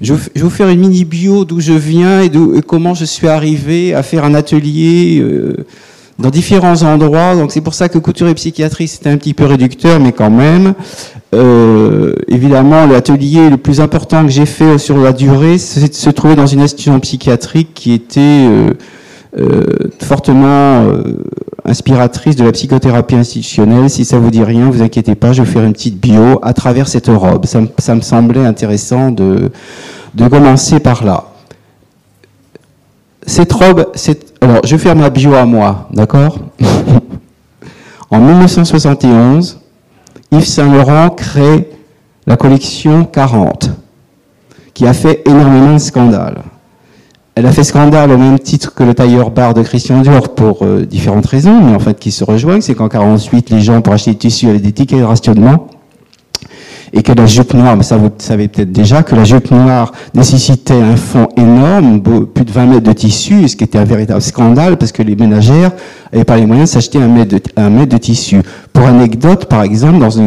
Je, vais vous faire une mini bio d'où je viens et, comment je suis arrivé à faire un atelier euh, dans différents endroits. Donc c'est pour ça que couture et psychiatrie c'était un petit peu réducteur, mais quand même. Euh, évidemment, l'atelier le plus important que j'ai fait sur la durée, c'est de se trouver dans une institution psychiatrique qui était euh, euh, fortement euh, inspiratrice de la psychothérapie institutionnelle. Si ça vous dit rien, vous inquiétez pas, je vais faire une petite bio à travers cette robe. Ça, me semblait intéressant de, de commencer par là. Cette robe, alors je vais faire ma bio à moi, d'accord? En 1971, Yves Saint-Laurent crée la collection 40, qui a fait énormément de scandales. Elle a fait scandale au même titre que le tailleur bar de Christian Dior pour euh, différentes raisons, mais en fait qui se rejoignent. C'est qu'en 48, les gens pour acheter des tissus avaient des tickets de rationnement et que la jupe noire, mais ça vous savez peut-être déjà, que la jupe noire nécessitait un fond énorme, plus de 20 mètres de tissu, ce qui était un véritable scandale parce que les ménagères n'avaient pas les moyens de s'acheter un mètre de, tissu. Pour anecdote, par exemple, dans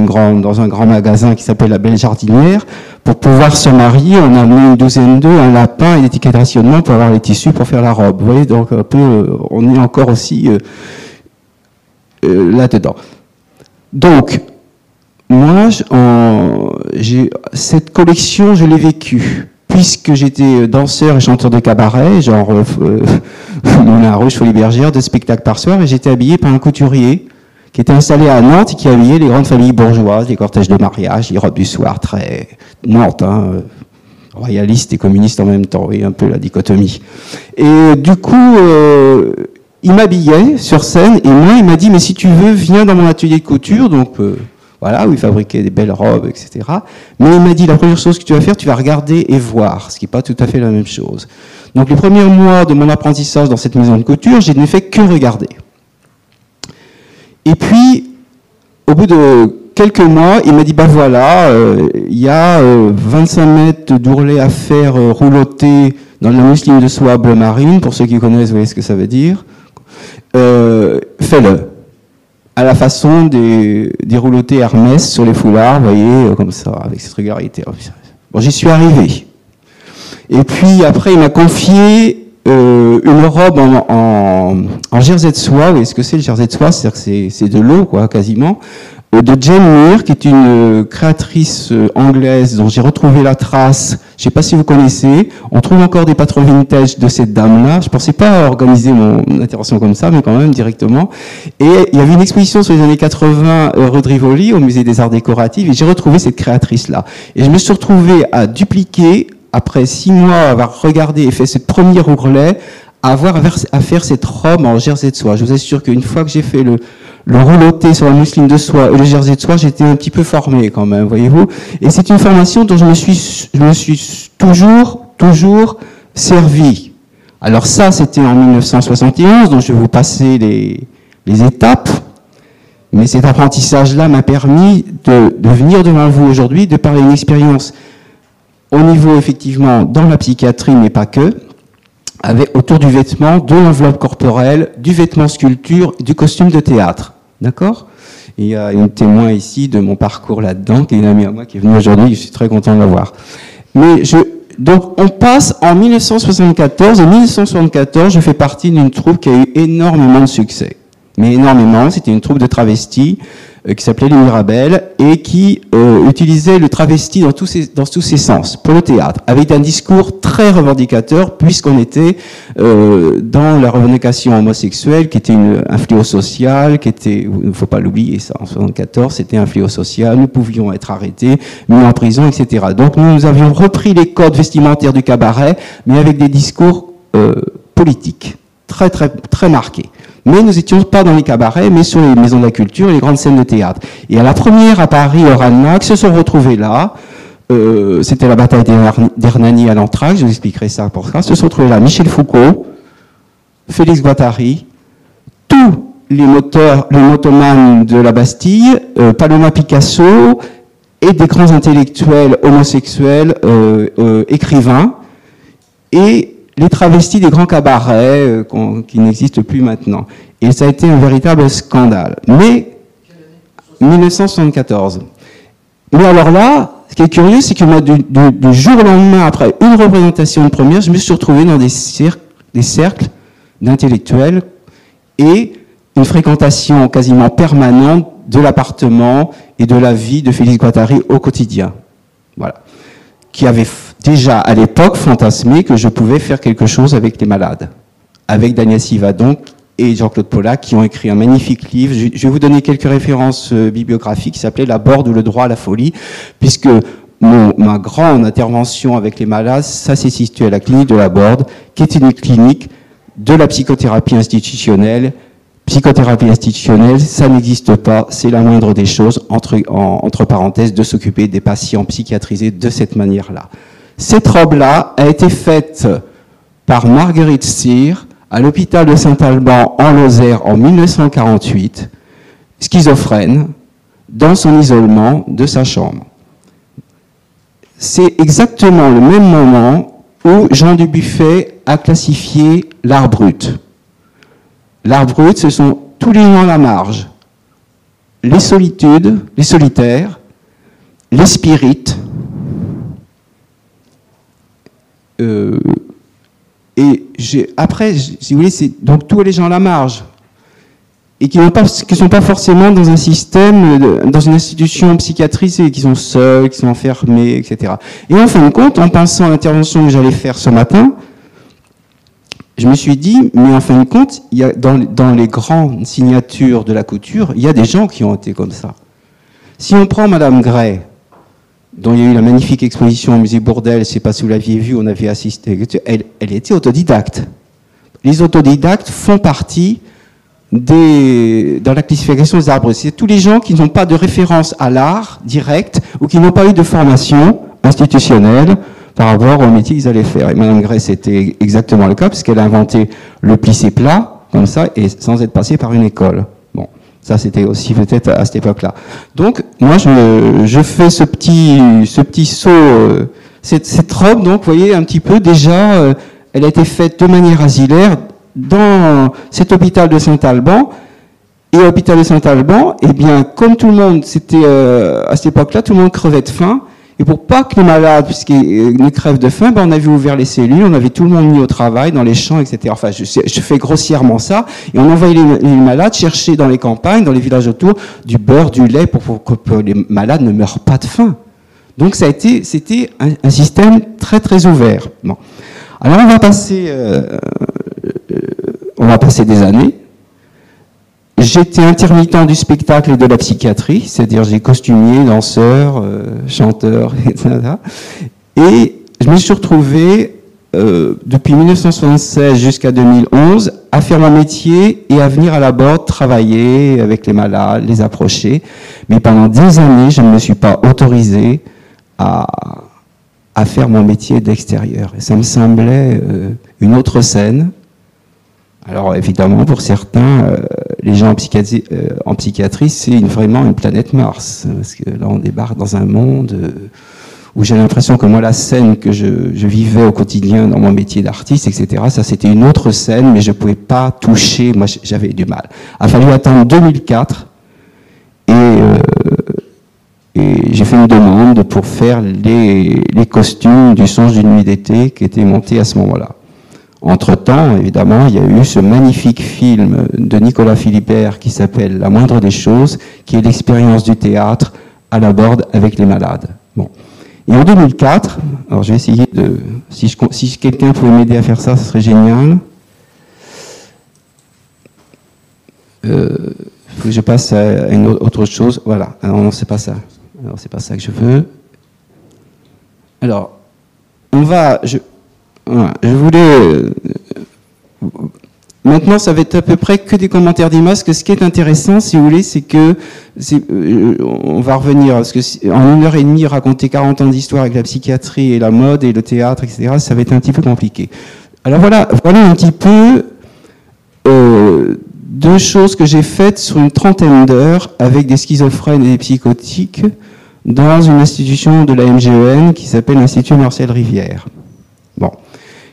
un grand magasin qui s'appelle la Belle Jardinière, pour pouvoir se marier, on a mis une douzaine d'œufs, un lapin et des tickets de rationnement pour avoir les tissus pour faire la robe. Vous voyez, donc un peu, euh, on est encore aussi euh, euh, là-dedans. Donc, moi, cette collection, je l'ai vécue. Puisque j'étais danseur et chanteur de cabaret, genre euh, Moulin Rouge, Folie Bergère, de spectacles par soir, et j'étais habillé par un couturier qui était installé à Nantes et qui habillait les grandes familles bourgeoises, les cortèges de mariage, les robes du soir, très Nantes, hein, euh, royaliste et communiste en même temps, oui, un peu la dichotomie. Et du coup, euh, il m'habillait sur scène et moi, il m'a dit, mais si tu veux, viens dans mon atelier de couture, donc euh, voilà, où il fabriquait des belles robes, etc. Mais il m'a dit, la première chose que tu vas faire, tu vas regarder et voir, ce qui n'est pas tout à fait la même chose. Donc les premiers mois de mon apprentissage dans cette maison de couture, j'ai ne fait que regarder. Et puis, au bout de quelques mois, il m'a dit, bah voilà, euh, il y a 25 euh, mètres d'ourlet à faire euh, rouloter dans la mousseline de soie bleu marine, pour ceux qui connaissent, vous voyez ce que ça veut dire. Fais-le à la façon des, des roulotés Hermès sur les foulards, vous voyez, euh, comme ça, avec cette régularité. Bon, j'y suis arrivé. Et puis après, il m'a confié euh, une robe en, en, jersey de soie. Vous voyez ce que c'est le jersey de soie C'est-à-dire que c'est de l'eau, quoi, quasiment. Euh, de Jane Muir, qui est une créatrice anglaise dont j'ai retrouvé la trace. Je sais pas si vous connaissez. On trouve encore des patrons vintage de cette dame-là. Je pensais pas organiser mon intervention comme ça, mais quand même directement. Et il y avait une exposition sur les années 80 rue de Rivoli au musée des arts décoratifs et j'ai retrouvé cette créatrice-là. Et je me suis retrouvé à dupliquer après six mois avoir regardé et fait ce premier ourlet, à avoir à faire cette robe en jersey de soie. Je vous assure qu'une fois que j'ai fait le, le rouloté sur la mousseline de soie et le jersey de soie, j'étais un petit peu formé quand même, voyez-vous. Et c'est une formation dont je me suis, je me suis toujours, toujours servi. Alors ça, c'était en 1971, donc je vais vous passer les, étapes. Mais cet apprentissage-là m'a permis de, de venir devant vous aujourd'hui, de parler d'une expérience au niveau effectivement dans la psychiatrie, mais pas que, avec, autour du vêtement, de l'enveloppe corporelle, du vêtement sculpture, du costume de théâtre. D'accord? Il y a une témoin ici de mon parcours là-dedans, qui est une amie à moi qui est venue aujourd'hui, je suis très content de la voir. Mais je, donc on passe en 1974. En 1974, je fais partie d'une troupe qui a eu énormément de succès. Mais énormément, c'était une troupe de travestis euh, qui s'appelait les Mirabelles et qui euh, utilisait le travesti dans tous, ses, dans tous ses sens pour le théâtre, avec un discours très revendicateur puisqu'on était euh, dans la revendication homosexuelle qui était une, un fléau social, qui était, il ne faut pas l'oublier ça, en 74 c'était un fléau social, nous pouvions être arrêtés, mis en prison, etc. Donc nous avions repris les codes vestimentaires du cabaret, mais avec des discours euh, politiques très très très marqués. Mais nous n'étions pas dans les cabarets, mais sur les maisons de la culture et les grandes scènes de théâtre. Et à la première à Paris, Oran se sont retrouvés là. Euh, C'était la bataille d'Hernani à l'Anthrax, je vous expliquerai ça pour ça. Se sont retrouvés là Michel Foucault, Félix Guattari, tous les moteurs, les motomanes de la Bastille, euh, Paloma Picasso et des grands intellectuels homosexuels, euh écrivains, et les travestis des grands cabarets euh, qui n'existent plus maintenant. Et ça a été un véritable scandale. Mais 1974. Mais alors là, ce qui est curieux, c'est que moi, du, jour au lendemain, après une représentation de première, je me suis retrouvé dans des cercles, des cercles d'intellectuels et une fréquentation quasiment permanente de l'appartement et de la vie de Félix Guattari au quotidien. Voilà. Qui avait déjà à l'époque fantasmé que je pouvais faire quelque chose avec les malades. Avec Daniel Sivadon et Jean-Claude Pollack qui ont écrit un magnifique livre. Je vais vous donner quelques références euh, bibliographiques qui s'appelait La Borde ou le droit à la folie, puisque ma grande intervention avec les malades, ça s'est situé à la clinique de la Borde, qui est une clinique de la psychothérapie institutionnelle. Psychothérapie institutionnelle, ça n'existe pas, c'est la moindre des choses, entre, entre parenthèses, de s'occuper des patients psychiatrisés de cette manière-là. Cette robe-là a été faite par Marguerite Cyr à l'hôpital de Saint-Alban en Lozère en 1948, schizophrène, dans son isolement de sa chambre. C'est exactement le même moment où Jean Dubuffet a classifié l'art brut. L'art brut, ce sont tous les gens à la marge. Les solitudes, les solitaires, les spirites, euh, et après, si vous voulez, c'est donc tous les gens à la marge et qui ne sont pas forcément dans un système, dans une institution psychiatrique, qui sont seuls, qui sont enfermés, etc. Et en fin de compte, en pensant à l'intervention que j'allais faire ce matin, je me suis dit, mais en fin de compte, dans les grandes signatures de la couture, il y a des gens qui ont été comme ça. Si on prend Madame Gray, dont il y a eu la magnifique exposition au musée Bourdelle, je ne sais pas si vous l'aviez vue, on avait assisté, elle, était autodidacte. Les autodidactes font partie des, dans la classification des arbres. C'est tous les gens qui n'ont pas de référence à l'art direct ou qui n'ont pas eu de formation institutionnelle par rapport au métier qu'ils allaient faire. Et Mme Gray, c'était exactement le cas, puisqu'elle a inventé le plissé plat, comme ça, et sans être passée par une école. Ça, c'était aussi peut-être à cette époque-là. Donc, moi, je, je, fais ce petit, ce petit saut, euh, cette, cette, robe, donc, vous voyez, un petit peu, déjà, euh, elle a été faite de manière asilaire dans cet hôpital de Saint-Alban. Et à l'hôpital de Saint-Alban, eh bien, comme tout le monde, c'était euh, à cette époque-là, tout le monde crevait de faim. Et pour pas que les malades puisqu'ils ne crèvent de faim, ben on avait ouvert les cellules, on avait tout le monde mis au travail, dans les champs, etc. Enfin, je, je fais grossièrement ça. Et on envoyait les, malades chercher dans les campagnes, dans les villages autour, du beurre, du lait, pour, que les malades ne meurent pas de faim. Donc ça a été, c'était un, système très très ouvert. Bon. Alors on va passer, euh, euh, on va passer des années. J'étais intermittent du spectacle et de la psychiatrie, c'est-à-dire j'ai costumier, danseur, euh, chanteur, etc. Et je me suis retrouvé euh, depuis 1976 jusqu'à 2011 à faire mon métier et à venir à la borde travailler avec les malades, les approcher. Mais pendant des années, je ne me suis pas autorisé à, à faire mon métier d'extérieur. Et ça me semblait euh, une autre scène. Alors évidemment, pour certains, euh, les gens en psychiatrie, euh, en psychiatrie c'est vraiment une planète Mars, parce que là on débarque dans un monde euh, où j'ai l'impression que moi la scène que je, vivais au quotidien dans mon métier d'artiste, etc., ça c'était une autre scène, mais je pouvais pas toucher, moi j'avais du mal. A fallu attendre 2004 et, et j'ai fait une demande pour faire les, les costumes du songe d'une nuit d'été qui étaient montés à ce moment-là. Entre-temps, évidemment, il y a eu ce magnifique film de Nicolas Philippert qui s'appelle La moindre des choses, qui est l'expérience du théâtre à la borde avec les malades. Bon. Et en 2004, alors je vais essayer de... Si, quelqu'un pouvait m'aider à faire ça, ce serait génial. Euh, je passe à une autre chose. Voilà. Alors non, c'est pas ça. Alors c'est pas ça que je veux. Alors, on va... Je, je voulais. Euh, maintenant, ça va être à peu près que des commentaires d'images. Ce qui est intéressant, si vous voulez, c'est que euh, on va revenir parce que en une heure et demie raconter 40 ans d'histoire avec la psychiatrie et la mode et le théâtre, etc. Ça va être un petit peu compliqué. Alors voilà, voilà un petit peu euh, deux choses que j'ai faites sur une trentaine d'heures avec des schizophrènes et des psychotiques dans une institution de la MGEN qui s'appelle l'Institut Marcel Rivière.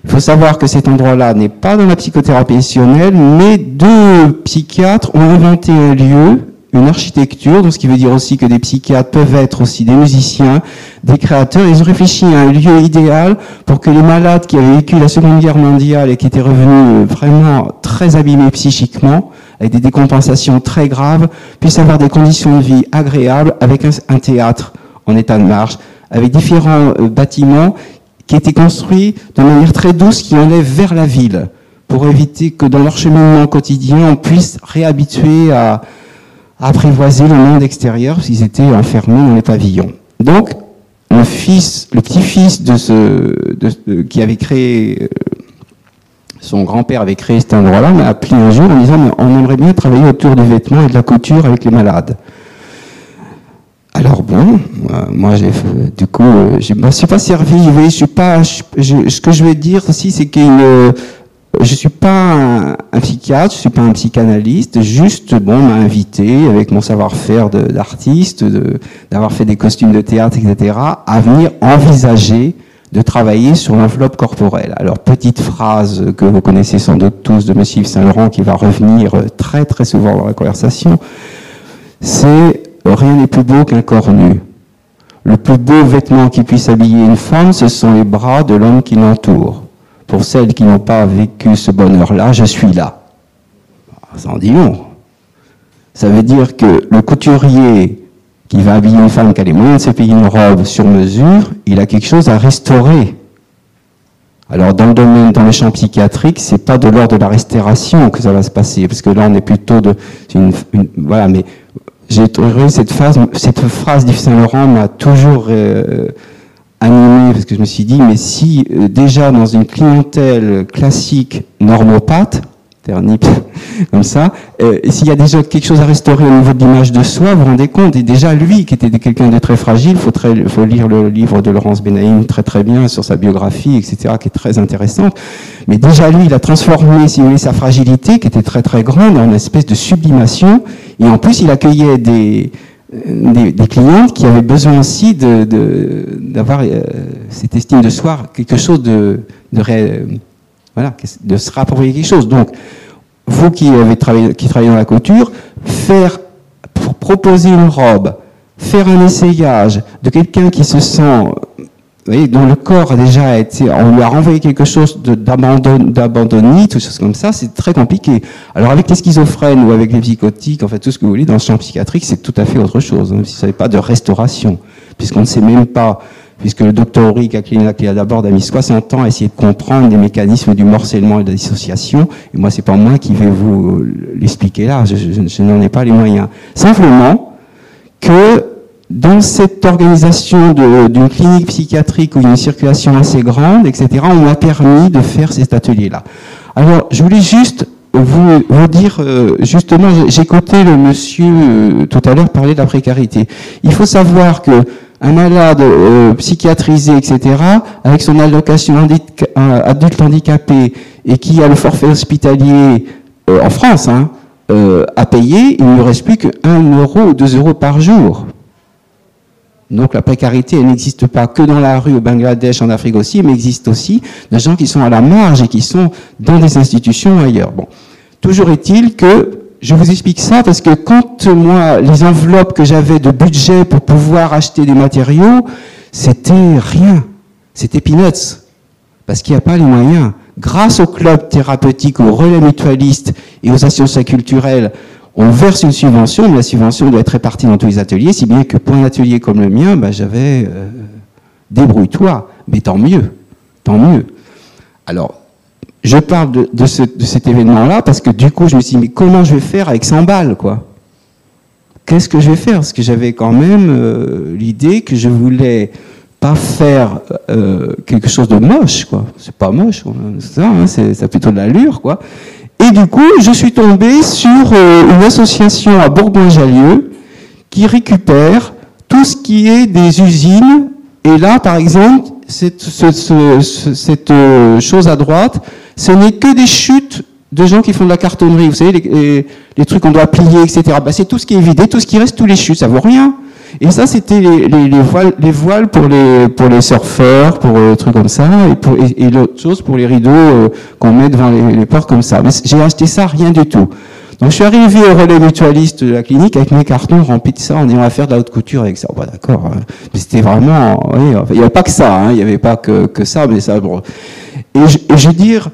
Il faut savoir que cet endroit-là n'est pas dans la psychothérapie institutionnelle, mais deux psychiatres ont inventé un lieu une architecture, donc ce qui veut dire aussi que des psychiatres peuvent être aussi des musiciens, des créateurs. Ils ont réfléchi à un lieu idéal pour que les malades qui avaient vécu la Seconde Guerre mondiale et qui étaient revenus vraiment très abîmés psychiquement, avec des décompensations très graves, puissent avoir des conditions de vie agréables avec un, théâtre en état de marche, avec différents euh, bâtiments qui étaient construits de manière très douce qui enlèvent vers la ville pour éviter que dans leur cheminement quotidien, on puisse réhabituer à, apprivoiser le monde extérieur s'ils étaient enfermés dans les pavillons. Donc, le fils, le petit-fils de ce, qui avait créé, euh, son grand-père avait créé cet endroit-là, m'a appelé un jour en disant, on aimerait bien travailler autour des vêtements et de la couture avec les malades. Alors bon, moi, j'ai, du coup, euh, je ne suis pas servi. je suis pas. ce que je vais dire aussi, c'est qu'il je suis pas un, psychiatre, je suis pas un psychanalyste, juste bon m'a invité avec mon savoir-faire d'artiste, d'avoir fait des costumes de théâtre, etc., à venir envisager de travailler sur l'enveloppe corporelle. Alors petite phrase que vous connaissez sans doute tous de Monsieur Yves Saint Laurent qui va revenir très très souvent dans la conversation, c'est rien n'est plus beau qu'un corps nu. Le plus beau vêtement qui puisse habiller une femme, ce sont les bras de l'homme qui l'entoure pour celles qui n'ont pas vécu ce bonheur-là, je suis là. Ça en dit long. Ça veut dire que le couturier qui va habiller une femme qui a les moyens de se payer une robe sur mesure, il a quelque chose à restaurer. Alors dans le domaine, dans le champ psychiatrique, c'est pas de l'ordre de la restauration que ça va se passer, parce que là on est plutôt de, voilà, mais j'ai trouvé cette phrase, cette phrase d'Yves Saint Laurent m'a toujours euh, animé parce que je me suis dit, mais si euh, déjà dans une clientèle classique normopathe, comme ça, euh, s'il y a déjà quelque chose à restaurer au niveau de l'image de soi, vous vous rendez compte, et déjà lui, qui était quelqu'un de très fragile, il faut, faut, lire le livre de Laurence Benaïm très très bien sur sa biographie, etc., qui est très intéressante, mais déjà lui, il a transformé, si vous voulez, sa fragilité, qui était très très grande, en une espèce de sublimation, et en plus il accueillait des, des, des, clientes qui avaient besoin aussi d'avoir euh, cette estime de soi, quelque chose de, de voilà, de se rapproprier quelque chose. Donc, vous qui avez travaillé, qui travaillez dans la couture, faire, pour proposer une robe, faire un essayage de quelqu'un qui se sent voyez, dont le corps a déjà été, on lui a renvoyé quelque chose d'abandonné, tout choses comme ça, c'est très compliqué. Alors avec les schizophrènes ou avec les psychotiques, en fait tout ce que vous voulez, dans le champ psychiatrique, c'est tout à fait autre chose. Hein, si ce n'est pas de restauration, puisqu'on ne sait même pas, puisque le docteur Henri Kaklina, qui a d'abord mis 60 ans à essayer de comprendre les mécanismes du morcellement et de la dissociation, et moi c'est pas moi qui vais vous l'expliquer là, je, je n'en ai pas les moyens. Simplement que dans cette organisation d'une clinique psychiatrique où il a une circulation assez grande, etc., on m'a permis de faire cet atelier-là. Alors, je voulais juste vous, vous dire, euh, justement, écouté le monsieur euh, tout à l'heure parler de la précarité. Il faut savoir que un malade euh, psychiatrisé, etc., avec son allocation adulte handicapé et qui a le forfait hospitalier en France, hein, à payer, il ne lui reste plus que 1 euro ou 2 euros par jour. Donc la précarité, elle n'existe pas que dans la rue au Bangladesh, en Afrique aussi, mais existe aussi des gens qui sont à la marge et qui sont dans des institutions ailleurs. Bon, toujours est-il que je vous explique ça parce que quand moi, les enveloppes que j'avais de budget pour pouvoir acheter des matériaux, c'était rien, c'était peanuts, parce qu'il n'y a pas les moyens. Grâce au club thérapeutique, aux relais mutualistes et aux associations culturelles, on verse une subvention, mais la subvention doit être répartie dans tous les ateliers, si bien que pour un atelier comme le mien, bah, j'avais euh, débrouille-toi, mais tant mieux, tant mieux. Alors, je parle de, cet événement-là parce que du coup, je me suis dit, mais comment je vais faire avec 100 balles, quoi? Qu'est-ce que je vais faire? Parce que j'avais quand même euh, l'idée que je voulais pas faire euh, quelque chose de moche, quoi. C'est pas moche, ça, hein, c'est plutôt de l'allure, quoi. Et du coup, je suis tombé sur euh, une association à Bourgoin-Jallieu qui récupère tout ce qui est des usines. Et là, par exemple, cette, cette euh, chose à droite, ce n'est que des chutes de gens qui font de la cartonnerie. Vous savez, les, les, trucs qu'on doit plier, etc. Bah, c'est tout ce qui est vidé, tout ce qui reste, tous les chutes. Ça vaut rien. Et ça, c'était les, les, les, voiles, les voiles pour les, pour les surfeurs, pour euh, trucs comme ça, et, et, l'autre chose pour les rideaux euh, qu'on met devant les, les portes comme ça. Mais j'ai acheté ça, rien du tout. Donc je suis arrivé au relais mutualiste de la clinique avec mes cartons remplis de ça, dit on va faire de la haute couture avec ça. Bon, d'accord. hein. Mais c'était vraiment, oui, il n'y avait pas que ça, hein, il n'y avait pas que, que ça, mais ça, bon. Et je, et je veux dire,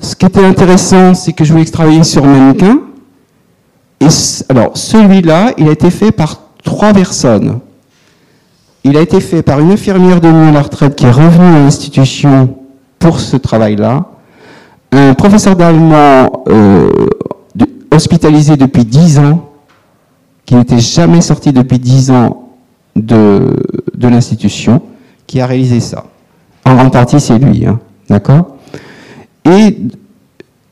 ce qui était intéressant, c'est que je voulais travailler sur mannequin. Et alors, celui-là, il a été fait par trois personnes. Il a été fait par une infirmière de nuit à la retraite qui est revenue à l'institution pour ce travail-là, un professeur d'allemand euh, hospitalisé depuis 10 ans, qui n'était jamais sorti depuis 10 ans de, de l'institution, qui a réalisé ça. En grande partie, c'est lui, hein, d'accord? Et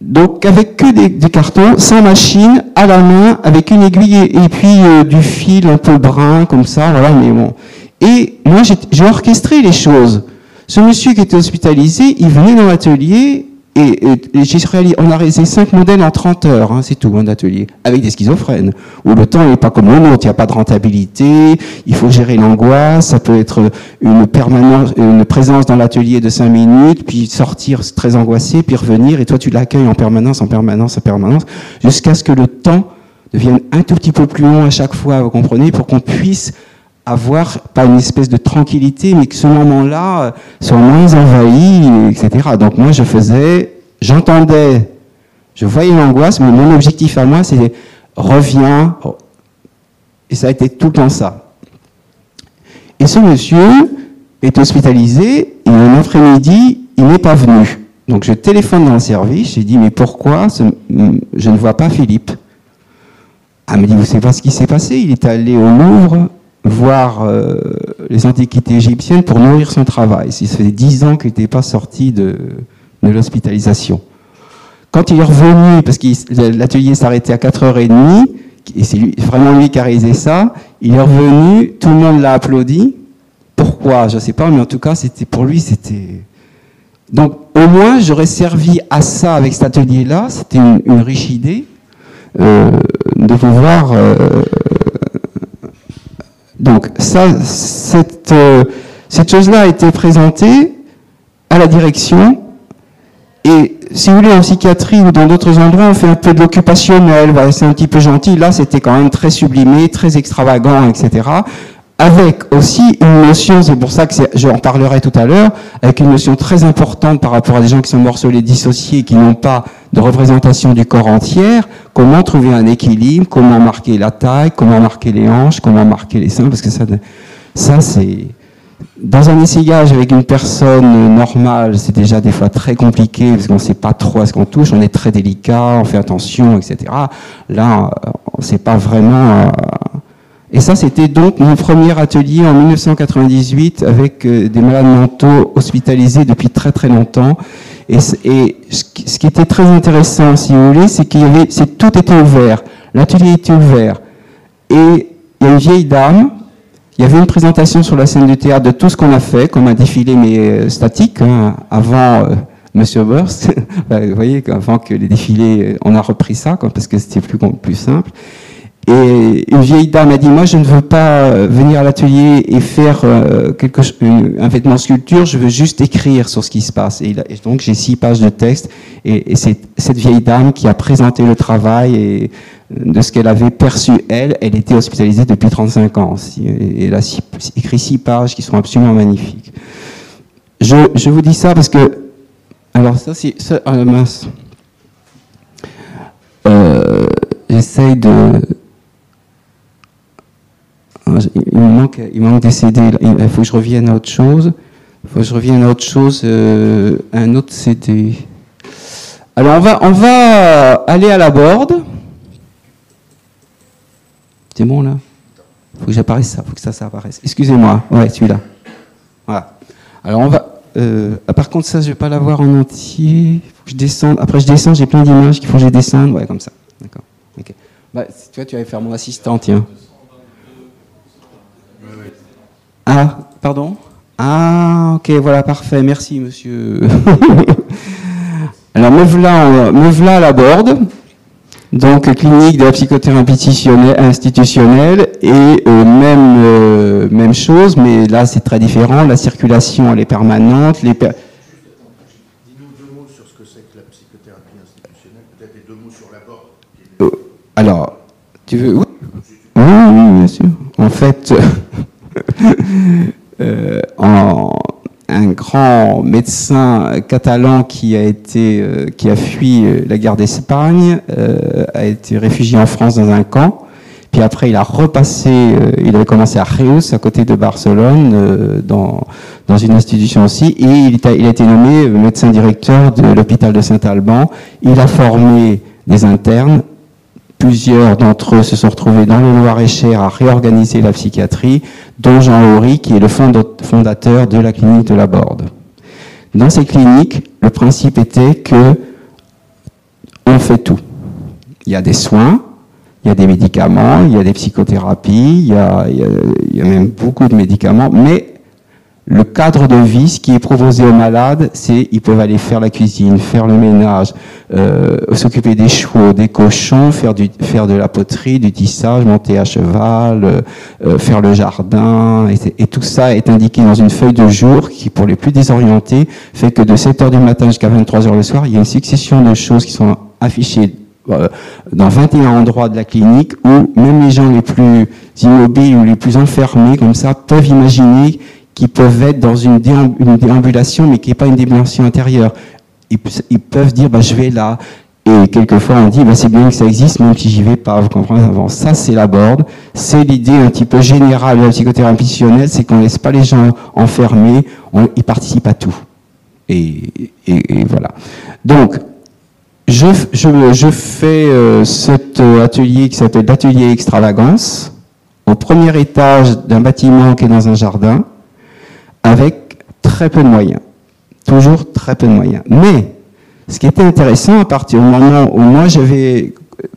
donc, avec que des, cartons, sans machine, à la main, avec une aiguille et, puis euh, du fil un peu brun, comme ça, voilà, mais bon. Et moi, j'ai orchestré les choses. Ce monsieur qui était hospitalisé, il venait dans l'atelier et, réalisé- on a réalisé 5 modèles en 30 heures, hein, c'est tout, un atelier, avec des schizophrènes, où le temps n'est pas comme le nôtre, il n'y a pas de rentabilité, il faut gérer l'angoisse, ça peut être une permanence, une présence dans l'atelier de 5 minutes, puis sortir très angoissé, puis revenir, et toi tu l'accueilles en permanence, en permanence, en permanence, jusqu'à ce que le temps devienne un tout petit peu plus long à chaque fois, vous comprenez, pour qu'on puisse avoir pas une espèce de tranquillité, mais que ce moment-là soit moins envahi, etc. Donc moi, je faisais, j'entendais, je voyais l'angoisse, mais mon objectif à moi, c'est reviens, et ça a été tout le temps ça. Et ce monsieur est hospitalisé, et un après-midi, il n'est pas venu. Donc je téléphone dans le service, j'ai dit, mais pourquoi je ne vois pas Philippe? Elle me dit, vous savez pas ce qui s'est passé? Il est allé au Louvre voir euh, les antiquités égyptiennes pour nourrir son travail. Il se faisait dix ans qu'il n'était pas sorti de, de l'hospitalisation. Quand il est revenu, parce que l'atelier s'arrêtait à 4h30, et c'est vraiment lui qui a réalisé ça, il est revenu, tout le monde l'a applaudi. Pourquoi? Je ne sais pas, mais en tout cas, c'était pour lui, c'était... Donc, au moins, j'aurais servi à ça avec cet atelier-là. C'était une, une riche idée euh, de pouvoir. euh, donc, ça, cette, euh, cette chose-là a été présentée à la direction. Et si vous voulez, en psychiatrie ou dans d'autres endroits, on fait un peu de l'occupationnel, c'est un petit peu gentil. Là, c'était quand même très sublimé, très extravagant, etc. Avec aussi une notion, c'est pour ça que j'en parlerai tout à l'heure, avec une notion très importante par rapport à des gens qui sont morcelés, dissociés, qui n'ont pas de représentation du corps entière, comment trouver un équilibre, comment marquer la taille, comment marquer les hanches, comment marquer les seins, parce que ça, ça c'est... Dans un essayage avec une personne normale, c'est déjà des fois très compliqué parce qu'on ne sait pas trop à ce qu'on touche, on est très délicat, on fait attention, etc. Là, on ne sait pas vraiment. euh, Et ça, c'était donc mon premier atelier en 1998 avec euh, des malades mentaux hospitalisés depuis très très longtemps. Et, ce qui était très intéressant, si vous voulez, c'est qu'il tout était ouvert. L'atelier était ouvert. Et il y a une vieille dame il y avait une présentation sur la scène du théâtre de tout ce qu'on a fait, comme un défilé mais euh, statique, hein, avant euh, Monsieur Burst. Bah, Vous voyez, avant que les défilés, euh, on a repris ça, parce que c'était plus simple. Et une vieille dame a dit, moi je ne veux pas euh, venir à l'atelier et faire euh, quelque, un vêtement sculpture, je veux juste écrire sur ce qui se passe. Et, donc j'ai six pages de texte, et, c'est cette vieille dame qui a présenté le travail et euh, de ce qu'elle avait perçu, elle, elle était hospitalisée depuis 35 ans. Et elle a écrit six pages qui sont absolument magnifiques. Je, je vous dis ça parce que... Alors ça, c'est... ah, mince. J'essaye de... Il me manque, il manque des CD. Il faut que je revienne à autre chose. Il faut que je revienne à autre chose, euh, un autre CD. Alors on va, on va aller à la board. C'est bon là? Faut que j'apparaisse ça, faut que ça, apparaisse. Excusez-moi, ouais, celui-là. Voilà. Alors on va. euh, ah, par contre, ça, je vais pas l'avoir en entier. Faut que je descende. Après, je descends, j'ai plein d'images qu'il faut que je descende. Ouais, comme ça. D'accord. Ok. Bah, tu vois, tu vas faire mon assistant, tiens. Ah, pardon Ah, ok, voilà, parfait. Merci, monsieur. Alors, me voilà, en- me voilà à la board. Donc, clinique de la psychothérapie institutionnelle- et euh, même, euh, même chose, mais là, c'est très différent. La circulation, elle est permanente. Les per- Dis-nous deux mots sur ce que c'est que la psychothérapie institutionnelle, peut-être et deux mots sur l'abord, alors, tu veux oui. oui, bien sûr. En fait, en, un grand médecin catalan qui a été, qui a fui la guerre d'Espagne, a été réfugié en France dans un camp. Puis après, il a repassé, euh, il avait commencé à Reus, à côté de Barcelone, euh, dans, dans une institution aussi, et il a été nommé médecin directeur de l'hôpital de Saint-Alban. Il a formé des internes. Plusieurs d'entre eux se sont retrouvés dans le Loir-et-Cher à réorganiser la psychiatrie, dont Jean Horry, qui est le fondateur de la clinique de la Borde. Dans ces cliniques, le principe était que on fait tout. Il y a des soins, il y a des médicaments, il y a des psychothérapies, il y a, il y a, même beaucoup de médicaments, mais le cadre de vie, ce qui est proposé aux malades, c'est ils peuvent aller faire la cuisine, faire le ménage, euh, s'occuper des chevaux, des cochons, faire, du, faire de la poterie, du tissage, monter à cheval, euh, euh, faire le jardin, et, tout ça est indiqué dans une feuille de jour qui, pour les plus désorientés, fait que de 7 heures du matin jusqu'à 23 heures le soir, il y a une succession de choses qui sont affichées euh, dans 21 endroits de la clinique où même les gens les plus immobiles ou les plus enfermés comme ça peuvent imaginer qu'ils peuvent être dans une, déambulation mais qui n'est pas une déambulation intérieure. Ils, peuvent dire bah, je vais là. Et quelquefois on dit bah, c'est bien que ça existe même si j'y vais pas. Vous comprenez? Avant. Ça c'est la borde. C'est l'idée un petit peu générale de la psychothérapie institutionnelle, c'est qu'on laisse pas les gens enfermés, ils participent à tout. Et, voilà. Donc je fais euh, cet euh, atelier qui s'appelle l'atelier extravagance au premier étage d'un bâtiment qui est dans un jardin avec très peu de moyens. Toujours très peu de moyens. Mais ce qui était intéressant à partir du moment où moi j'avais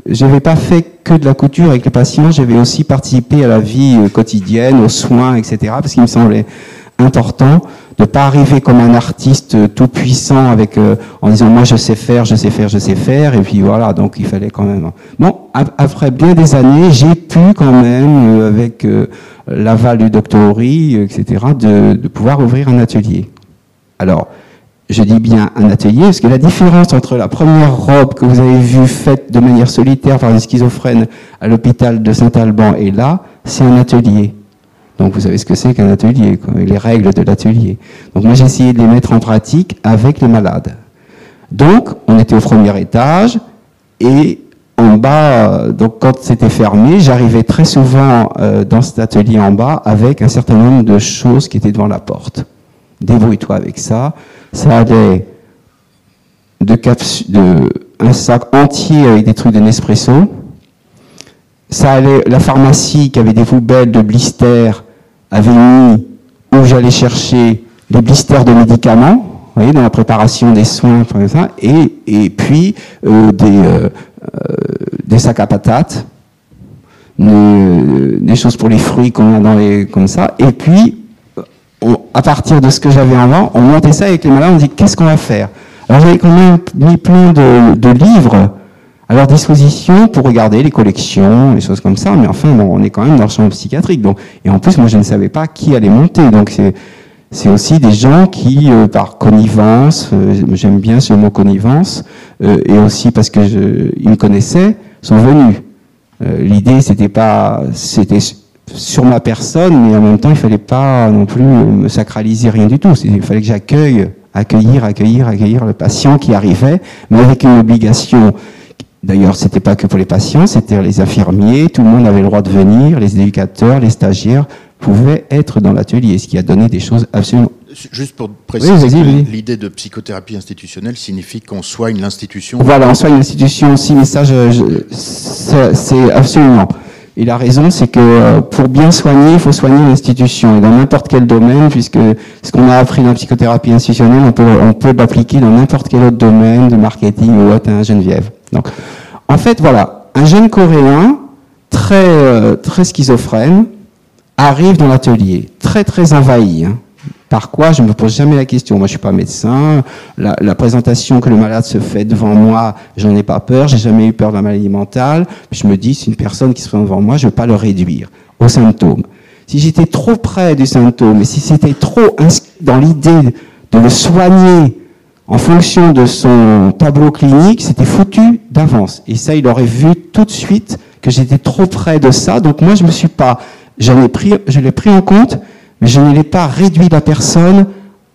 j'avais pas fait que de la couture avec les patients, j'avais aussi participé à la vie euh, quotidienne, aux soins, etc. Parce qu'il me semblait important de pas arriver comme un artiste tout puissant avec euh, en disant moi je sais faire, je sais faire, je sais faire et puis voilà donc il fallait quand même. Bon après bien des années j'ai quand même euh, avec euh, l'aval du doctorie etc de, de, pouvoir ouvrir un atelier. Alors je dis bien un atelier parce que la différence entre la première robe que vous avez vue faite de manière solitaire par une schizophrène à l'hôpital de Saint-Alban et là c'est un atelier. Donc vous savez ce que c'est qu'un atelier, les règles de l'atelier. Donc moi j'ai essayé de les mettre en pratique avec les malades. Donc on était au premier étage et en bas, donc quand c'était fermé, j'arrivais très souvent euh, dans cet atelier en bas avec un certain nombre de choses qui étaient devant la porte. Débrouille-toi avec ça. Ça allait de, de un sac entier avec des trucs de Nespresso ça allait, la pharmacie qui avait des poubelles de blisters avait mis où j'allais chercher les blisters de médicaments, vous voyez, dans la préparation des soins, et, puis euh, des, euh, des sacs à patates, des, choses pour les fruits qu'on a dans les, comme ça, et puis à partir de ce que j'avais avant, on montait ça avec les malades, on dit qu'est-ce qu'on va faire? Alors j'avais quand même mis plein de, de livres à leur disposition pour regarder les collections, les choses comme ça. Mais enfin, bon, on est quand même dans le champ psychiatrique. Donc, et en plus, moi, je ne savais pas qui allait monter. Donc, c'est, c'est aussi des gens qui, euh, par connivence, euh, j'aime bien ce mot connivence, euh, et aussi parce que je, ils me connaissaient, sont venus. l'idée, c'était pas, c'était sur ma personne, mais en même temps, il fallait pas non plus me sacraliser rien du tout. Il fallait que j'accueille, accueillir, accueillir, accueillir le patient qui arrivait, mais avec une obligation D'ailleurs, c'était pas que pour les patients, c'était les infirmiers, tout le monde avait le droit de venir, les éducateurs, les stagiaires pouvaient être dans l'atelier, ce qui a donné des choses absolument. Juste pour préciser, l'idée de psychothérapie institutionnelle signifie qu'on soigne l'institution. Voilà, on soigne l'institution aussi, mais ça, c'est absolument. Il a raison, c'est que euh, pour bien soigner, il faut soigner l'institution, et dans n'importe quel domaine, puisque ce qu'on a appris dans la psychothérapie institutionnelle, on peut, on peut l'appliquer dans n'importe quel autre domaine de marketing ou autre, hein, Geneviève. Donc, en fait, voilà, un jeune Coréen très euh, très schizophrène arrive dans l'atelier, très très envahi. Hein. Par quoi Je ne me pose jamais la question. Moi, je suis pas médecin. La, la, présentation que le malade se fait devant moi, j'en ai pas peur. J'ai jamais eu peur de la maladie mentale. je me dis, c'est une personne qui se présente devant moi, je ne veux pas le réduire aux symptômes. Si j'étais trop près du symptôme et si c'était trop dans l'idée de le soigner en fonction de son tableau clinique, c'était foutu d'avance. Et ça, il aurait vu tout de suite que j'étais trop près de ça. Donc moi, je me suis pas, je l'ai pris en compte, mais je ne l'ai pas réduit la personne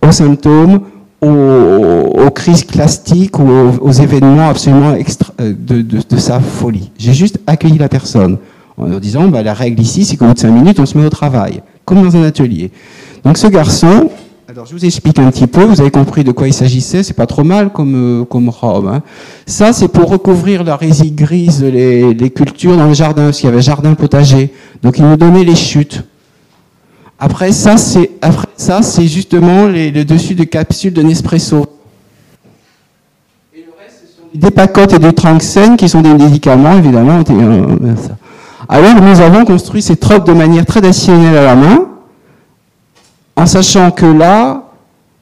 aux symptômes, aux, crises classiques ou aux, événements absolument extra, euh, de, de, sa folie. J'ai juste accueilli la personne en leur disant, bah, la règle ici, c'est qu'au bout de cinq minutes, on se met au travail, comme dans un atelier. Donc ce garçon, alors je vous explique un petit peu, vous avez compris de quoi il s'agissait, c'est pas trop mal comme, euh, comme robe. Hein. Ça c'est pour recouvrir la résine grise les, les cultures dans le jardin, parce qu'il y avait jardin potager. Donc il nous donnait les chutes. Après ça c'est après ça c'est justement les, le dessus de capsules de Nespresso. Et le reste ce sont des pacotes et des tranxènes qui sont des médicaments évidemment. Euh, Alors nous avons construit ces tropes de manière traditionnelle à la main en sachant que là,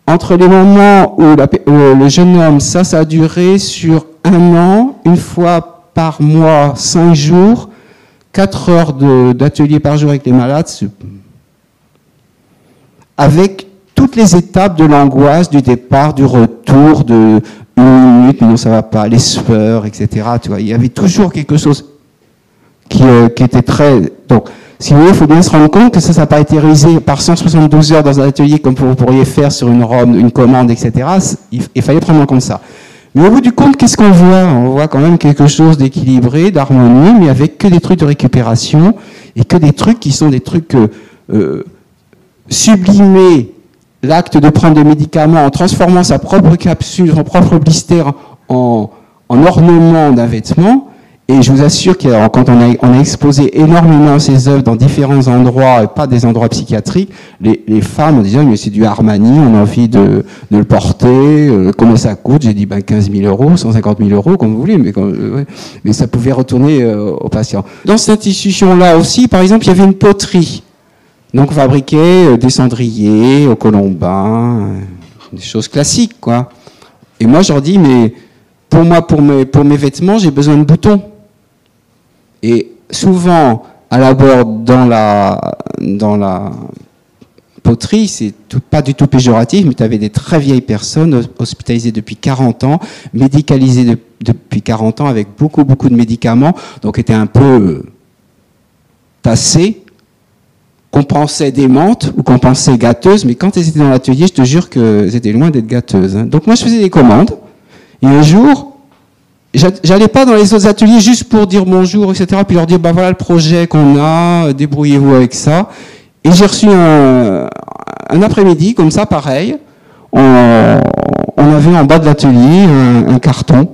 entre les moments où, le jeune homme, ça, ça a duré sur un an, une fois par mois, cinq jours, quatre heures d'atelier par jour avec les malades, avec toutes les étapes de l'angoisse, du départ, du retour, de une minute, mais non, ça va pas, les sueurs, etc. Il y avait toujours quelque chose qui, euh, qui était très. Donc, si vous voulez, il faut bien se rendre compte que ça, ça n'a pas été réalisé par 172 heures dans un atelier comme vous pourriez faire sur une robe, une commande, etc. Il, fallait prendre en compte ça. Mais au bout du compte, qu'est-ce qu'on voit? On voit quand même quelque chose d'équilibré, d'harmonie, mais avec que des trucs de récupération et que des trucs qui sont des trucs euh, euh sublimer l'acte de prendre des médicaments en transformant sa propre capsule, son propre blister en ornement d'un vêtement, et je vous assure que quand on a, on a, exposé énormément ces œuvres dans différents endroits, et pas des endroits psychiatriques, les, les femmes disaient mais c'est du Armani, on a envie de, de le porter, euh, combien ça coûte? J'ai dit ben, 15 000 euros, 150 000 euros, comme vous voulez, mais, euh, mais ça pouvait retourner euh, aux patients. Dans cette institution-là aussi, par exemple, il y avait une poterie. Donc fabriquait des cendriers au colombin, des choses classiques, quoi. Et moi, je dis, mais pour moi, pour mes, pour mes vêtements, j'ai besoin de boutons. Et souvent, à la bord, dans la, dans la poterie, c'est pas du tout péjoratif, mais tu avais des très vieilles personnes hospitalisées depuis 40 ans, médicalisées depuis 40 ans avec beaucoup, beaucoup de médicaments, donc étaient un peu euh, tassées, qu'on pensait démentes ou qu'on pensait gâteuses, mais quand elles étaient dans l'atelier, je te jure qu'elles étaient loin d'être gâteuses. Hein. Donc moi, je faisais des commandes, et un jour, J'allais pas dans les autres ateliers juste pour dire bonjour, etc. Puis leur dire, bah voilà le projet qu'on a, débrouillez-vous avec ça. Et j'ai reçu un, après-midi, comme ça, pareil. On, avait en bas de l'atelier un, carton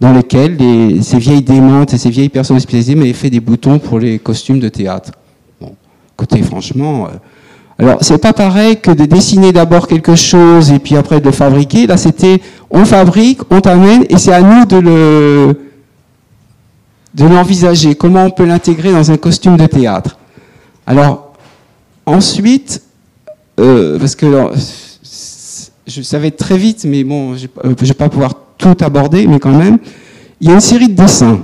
dans lequel les, ces vieilles démentes et ces vieilles personnes hospitalisées m'avaient fait des boutons pour les costumes de théâtre. Bon, côté franchement, euh, alors, c'est pas pareil que de dessiner d'abord quelque chose et puis après de le fabriquer. Là, c'était on fabrique, on t'amène et c'est à nous de le l'envisager. Comment on peut l'intégrer dans un costume de théâtre? Alors, ensuite, euh, parce que je savais très vite, mais bon, je ne vais pas pouvoir tout aborder, mais quand même, il y a une série de dessins. Vous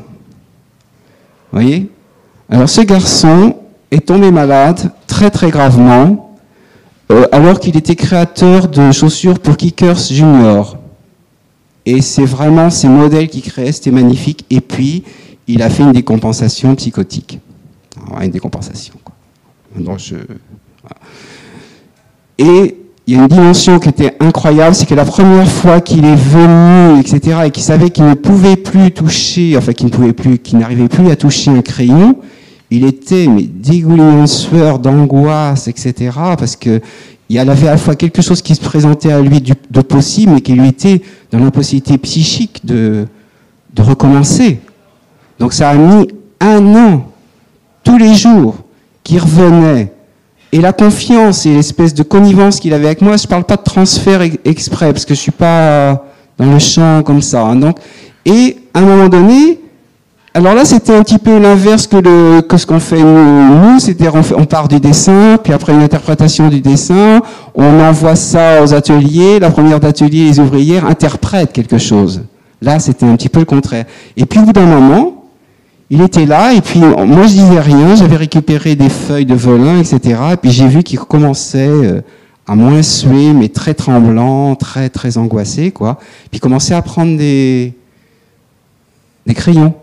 voyez? Alors, ce garçon est tombé malade très très gravement euh, alors qu'il était créateur de chaussures pour Kickers Junior. Et c'est vraiment ces modèles qu'il créait, c'était magnifique. Et puis, il a fait une décompensation psychotique. une décompensation. Quoi. Et il y a une dimension qui était incroyable, c'est que la première fois qu'il est venu, etc., et qu'il savait qu'il ne pouvait plus toucher, enfin qu'il ne pouvait plus, qu'il n'arrivait plus à toucher un crayon, il était mais dégoulinant de sueur, d'angoisse, etc. Parce que il avait à la fois quelque chose qui se présentait à lui de possible, mais qui lui était dans l'impossibilité psychique de, de recommencer. Donc ça a mis un an, tous les jours, qu'il revenait. Et la confiance et l'espèce de connivence qu'il avait avec moi, je ne parle pas de transfert exprès, parce que je suis pas dans le champ comme ça. Hein. Donc, et à un moment donné, alors là, c'était un petit peu l'inverse que, ce qu'on fait nous. C'est-à-dire, on, part du dessin, puis après une interprétation du dessin, on envoie ça aux ateliers. La première d'atelier, les ouvrières interprètent quelque chose. Là, c'était un petit peu le contraire. Et puis, au bout d'un moment, il était là, et puis moi, je disais rien. J'avais récupéré des feuilles de volin, etc. Et puis, j'ai vu qu'il commençait euh, à moins suer, mais très tremblant, très très angoissé, quoi. Puis commençait à prendre des, des crayons.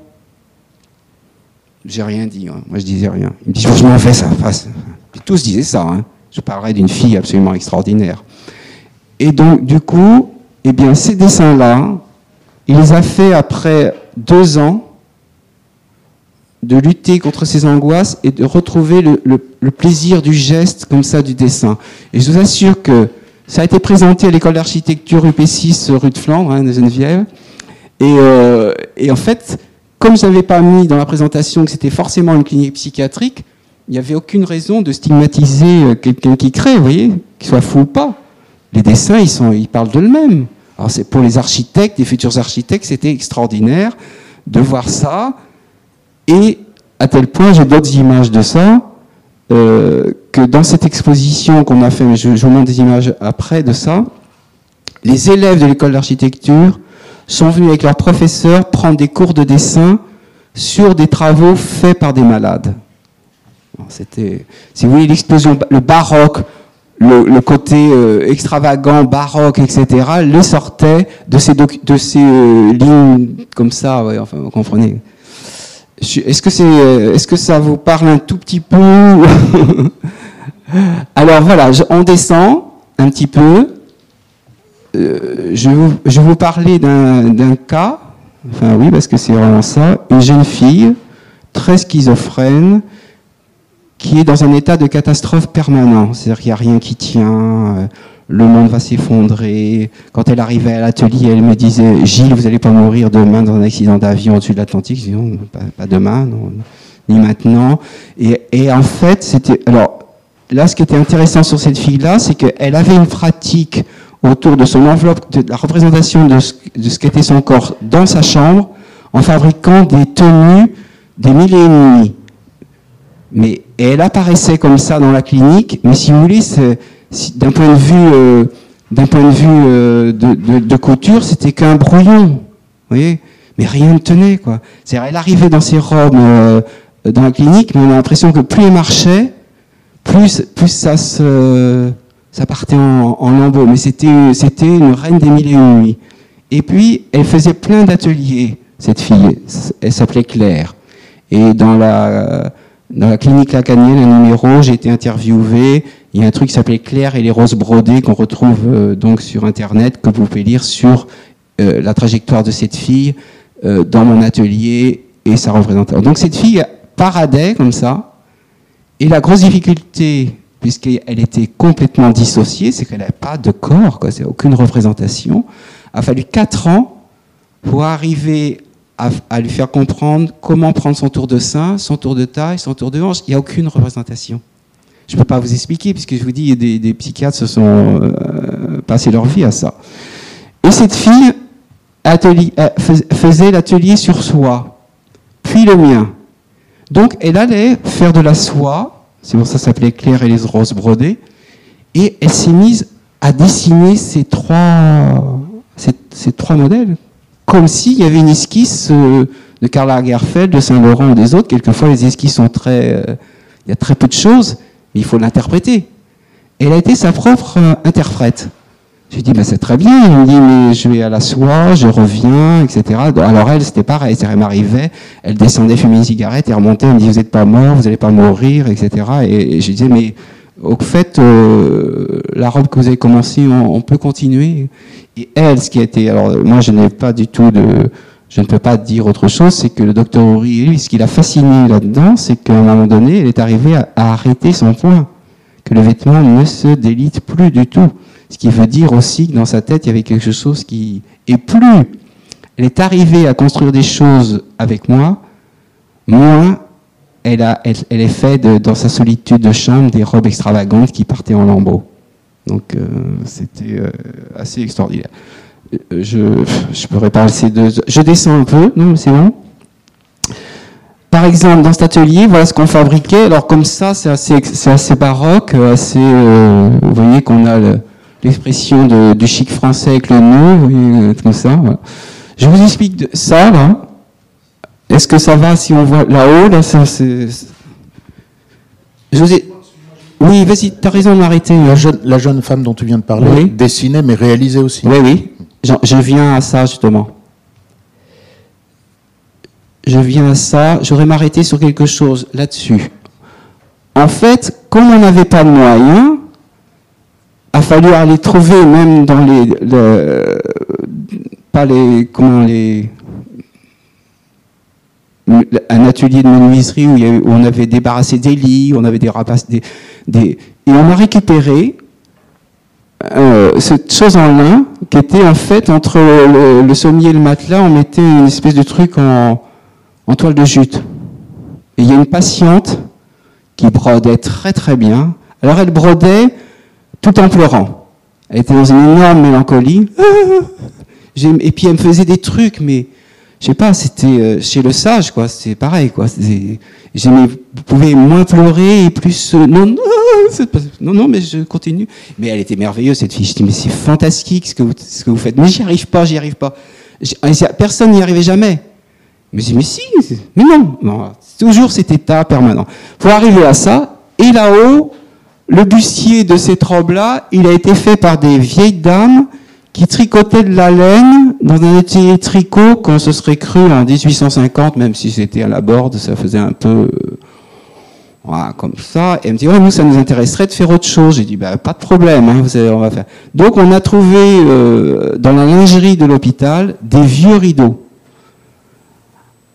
J'ai rien dit, hein. moi je disais rien. Il me dit, je m'en fais ça. Face. Tous disaient ça. Hein. Je parlerais d'une fille absolument extraordinaire. Et donc, du coup, eh bien, ces dessins-là, il les a fait après deux ans de lutter contre ces angoisses et de retrouver le, plaisir du geste comme ça du dessin. Et je vous assure que ça a été présenté à l'école d'architecture UP6 rue de Flandre, hein, de Geneviève. Et, euh, et en fait, comme je n'avais pas mis dans la présentation que c'était forcément une clinique psychiatrique, il n'y avait aucune raison de stigmatiser euh, quelqu'un qui crée, vous voyez, qu'il soit fou ou pas. Les dessins, ils, sont, ils parlent d'eux-mêmes. Alors c'est pour les architectes, les futurs architectes, c'était extraordinaire de voir ça. Et à tel point, j'ai d'autres images de ça, euh, que dans cette exposition qu'on a fait, je, je vous montre des images après de ça, les élèves de l'école d'architecture sont venus avec leurs professeurs prendre des cours de dessin sur des travaux faits par des malades. C'était, si vous voulez, l'explosion, le baroque, le, côté euh, extravagant, baroque, etc., le sortait de ces, de ces euh, lignes comme ça, enfin, vous comprenez. Est-ce que, c'est, euh, est-ce que ça vous parle un tout petit peu Alors voilà, on descend un petit peu. Vous, je vous parler d'un, d'un cas, enfin oui, parce que c'est vraiment ça, une jeune fille très schizophrène, qui est dans un état de catastrophe permanent. C'est-à-dire qu'il n'y a rien qui tient, euh, le monde va s'effondrer. Quand elle arrivait à l'atelier, elle me disait Gilles, vous n'allez pas mourir demain dans un accident d'avion au-dessus de l'Atlantique. Je dis non, pas, demain, ni maintenant. Et, et en fait, c'était. Alors, là, ce qui était intéressant sur cette fille-là, c'est qu'elle avait une pratique autour de son enveloppe, de la représentation de ce, qu'était son corps dans sa chambre, en fabriquant des tenues des mille et une. Mais elle apparaissait comme ça dans la clinique, mais si vous voulez, d'un point de vue, euh, d'un point de vue euh, de, couture, c'était qu'un brouillon, vous voyez. Mais rien ne tenait, quoi. C'est-à-dire, elle arrivait dans ses robes euh, dans la clinique, mais on a l'impression que plus elle marchait, plus, plus ça se, ça partait en, en lambeaux. Mais c'était, une reine des mille et une nuits. Et puis, elle faisait plein d'ateliers, cette fille. Elle s'appelait Claire. Et dans la dans la clinique Lacanienne, un numéro, j'ai été interviewé. Il y a un truc qui s'appelait Claire et les roses brodées qu'on retrouve euh, donc sur Internet, que vous pouvez lire sur euh, la trajectoire de cette fille euh, dans mon atelier et sa représentation. Donc cette fille paradait comme ça. Et la grosse difficulté, puisqu'elle était complètement dissociée, c'est qu'elle n'avait pas de corps, quoi, aucune représentation. A fallu quatre ans pour arriver à, lui faire comprendre comment prendre son tour de sein, son tour de taille, son tour de hanche. Il n'y a aucune représentation. Je ne peux pas vous expliquer, puisque je vous dis, des, des psychiatres se sont euh, passés leur vie à ça. Et cette fille euh, faisait l'atelier sur soi, puis le mien. Donc elle allait faire de la soie, c'est pour ça que ça s'appelait Claire et les roses brodées, et elle s'est mise à dessiner ces trois, ces trois modèles comme s'il y avait une esquisse euh, de Karl Lagerfeld, de Saint-Laurent ou des autres. Quelquefois, les esquisses sont très... Euh, il y a très peu de choses, mais il faut l'interpréter. Elle a été sa propre euh, interprète. Je lui dis, bah, c'est très bien. Il me dit, mais je vais à la soie, je reviens, etc. Alors elle, c'était pareil. Elle m'arrivait, elle descendait fumer une cigarette et remontait, elle me dit, vous n'êtes pas mort, vous n'allez pas mourir, etc. Et, je lui disais, mais au fait, la robe que vous avez commencé, on peut continuer? Et elle, ce qui a été, alors moi je n'ai pas du tout de, je ne peux pas dire autre chose, c'est que le docteur Horry, lui, ce qui l'a fasciné là-dedans, c'est qu'à un moment donné, elle est arrivée à, arrêter son point, que le vêtement ne se délite plus du tout. Ce qui veut dire aussi que dans sa tête, il y avait quelque chose qui, et plus elle est arrivée à construire des choses avec moi, moins elle, a, elle, elle est fait de, dans sa solitude de chambre des robes extravagantes qui partaient en lambeaux. Donc euh, c'était euh, assez extraordinaire. Euh, je, je pourrais passer de... Je descends un peu, non, c'est bon par exemple, dans cet atelier, voilà ce qu'on fabriquait. Alors comme ça, c'est assez, assez baroque, assez. vous voyez qu'on a l'expression du chic français avec le vous voyez, comme ça. Je vous explique ça là. Est-ce que ça va si on voit là-haut là, c'est, Je vous ai. Oui, vas-y, tu as raison de m'arrêter. La jeune, la jeune femme dont tu viens de parler dessinait mais réalisait aussi. Oui, oui. Je, viens à ça justement. Je viens à ça. J'aurais m'arrêter sur quelque chose là-dessus. En fait, comme on n'avait pas de moyens, a fallu aller trouver même dans les, pas les comment les un atelier de menuiserie où, on avait débarrassé des lits, on avait des rapaces, des, et on a récupéré euh, cette chose en lin qui était en fait entre le, sommier et le matelas, on mettait une espèce de truc en, en toile de jute. Et il y a une patiente qui brodait très très bien. Alors elle brodait tout en pleurant. Elle était dans une énorme mélancolie. Et puis elle me faisait des trucs, mais je sais pas, c'était euh, chez le sage, quoi. C'est pareil, quoi. J'aimais, vous pouvez moins pleurer et plus euh, non, non, non, mais je continue. Mais elle était merveilleuse cette fille. Je dis mais c'est fantastique ce que vous, faites. Mais j'y arrive pas, j'y arrive pas. Personne n'y arrivait jamais. Mais je dis mais si, mais non, non. Toujours cet état permanent. Pour arriver à ça, et là-haut, le bustier de cette robe-là, il a été fait par des vieilles dames qui tricotait de la laine dans un atelier tricot quand ce serait cru en 1850, même si c'était à la borde, ça faisait un peu euh, comme ça. Et elle me dit, ouais, nous, ça nous intéresserait de faire autre chose. J'ai dit, bah, pas de problème, hein, vous on va faire. Donc, on a trouvé euh, dans la lingerie de l'hôpital des vieux rideaux.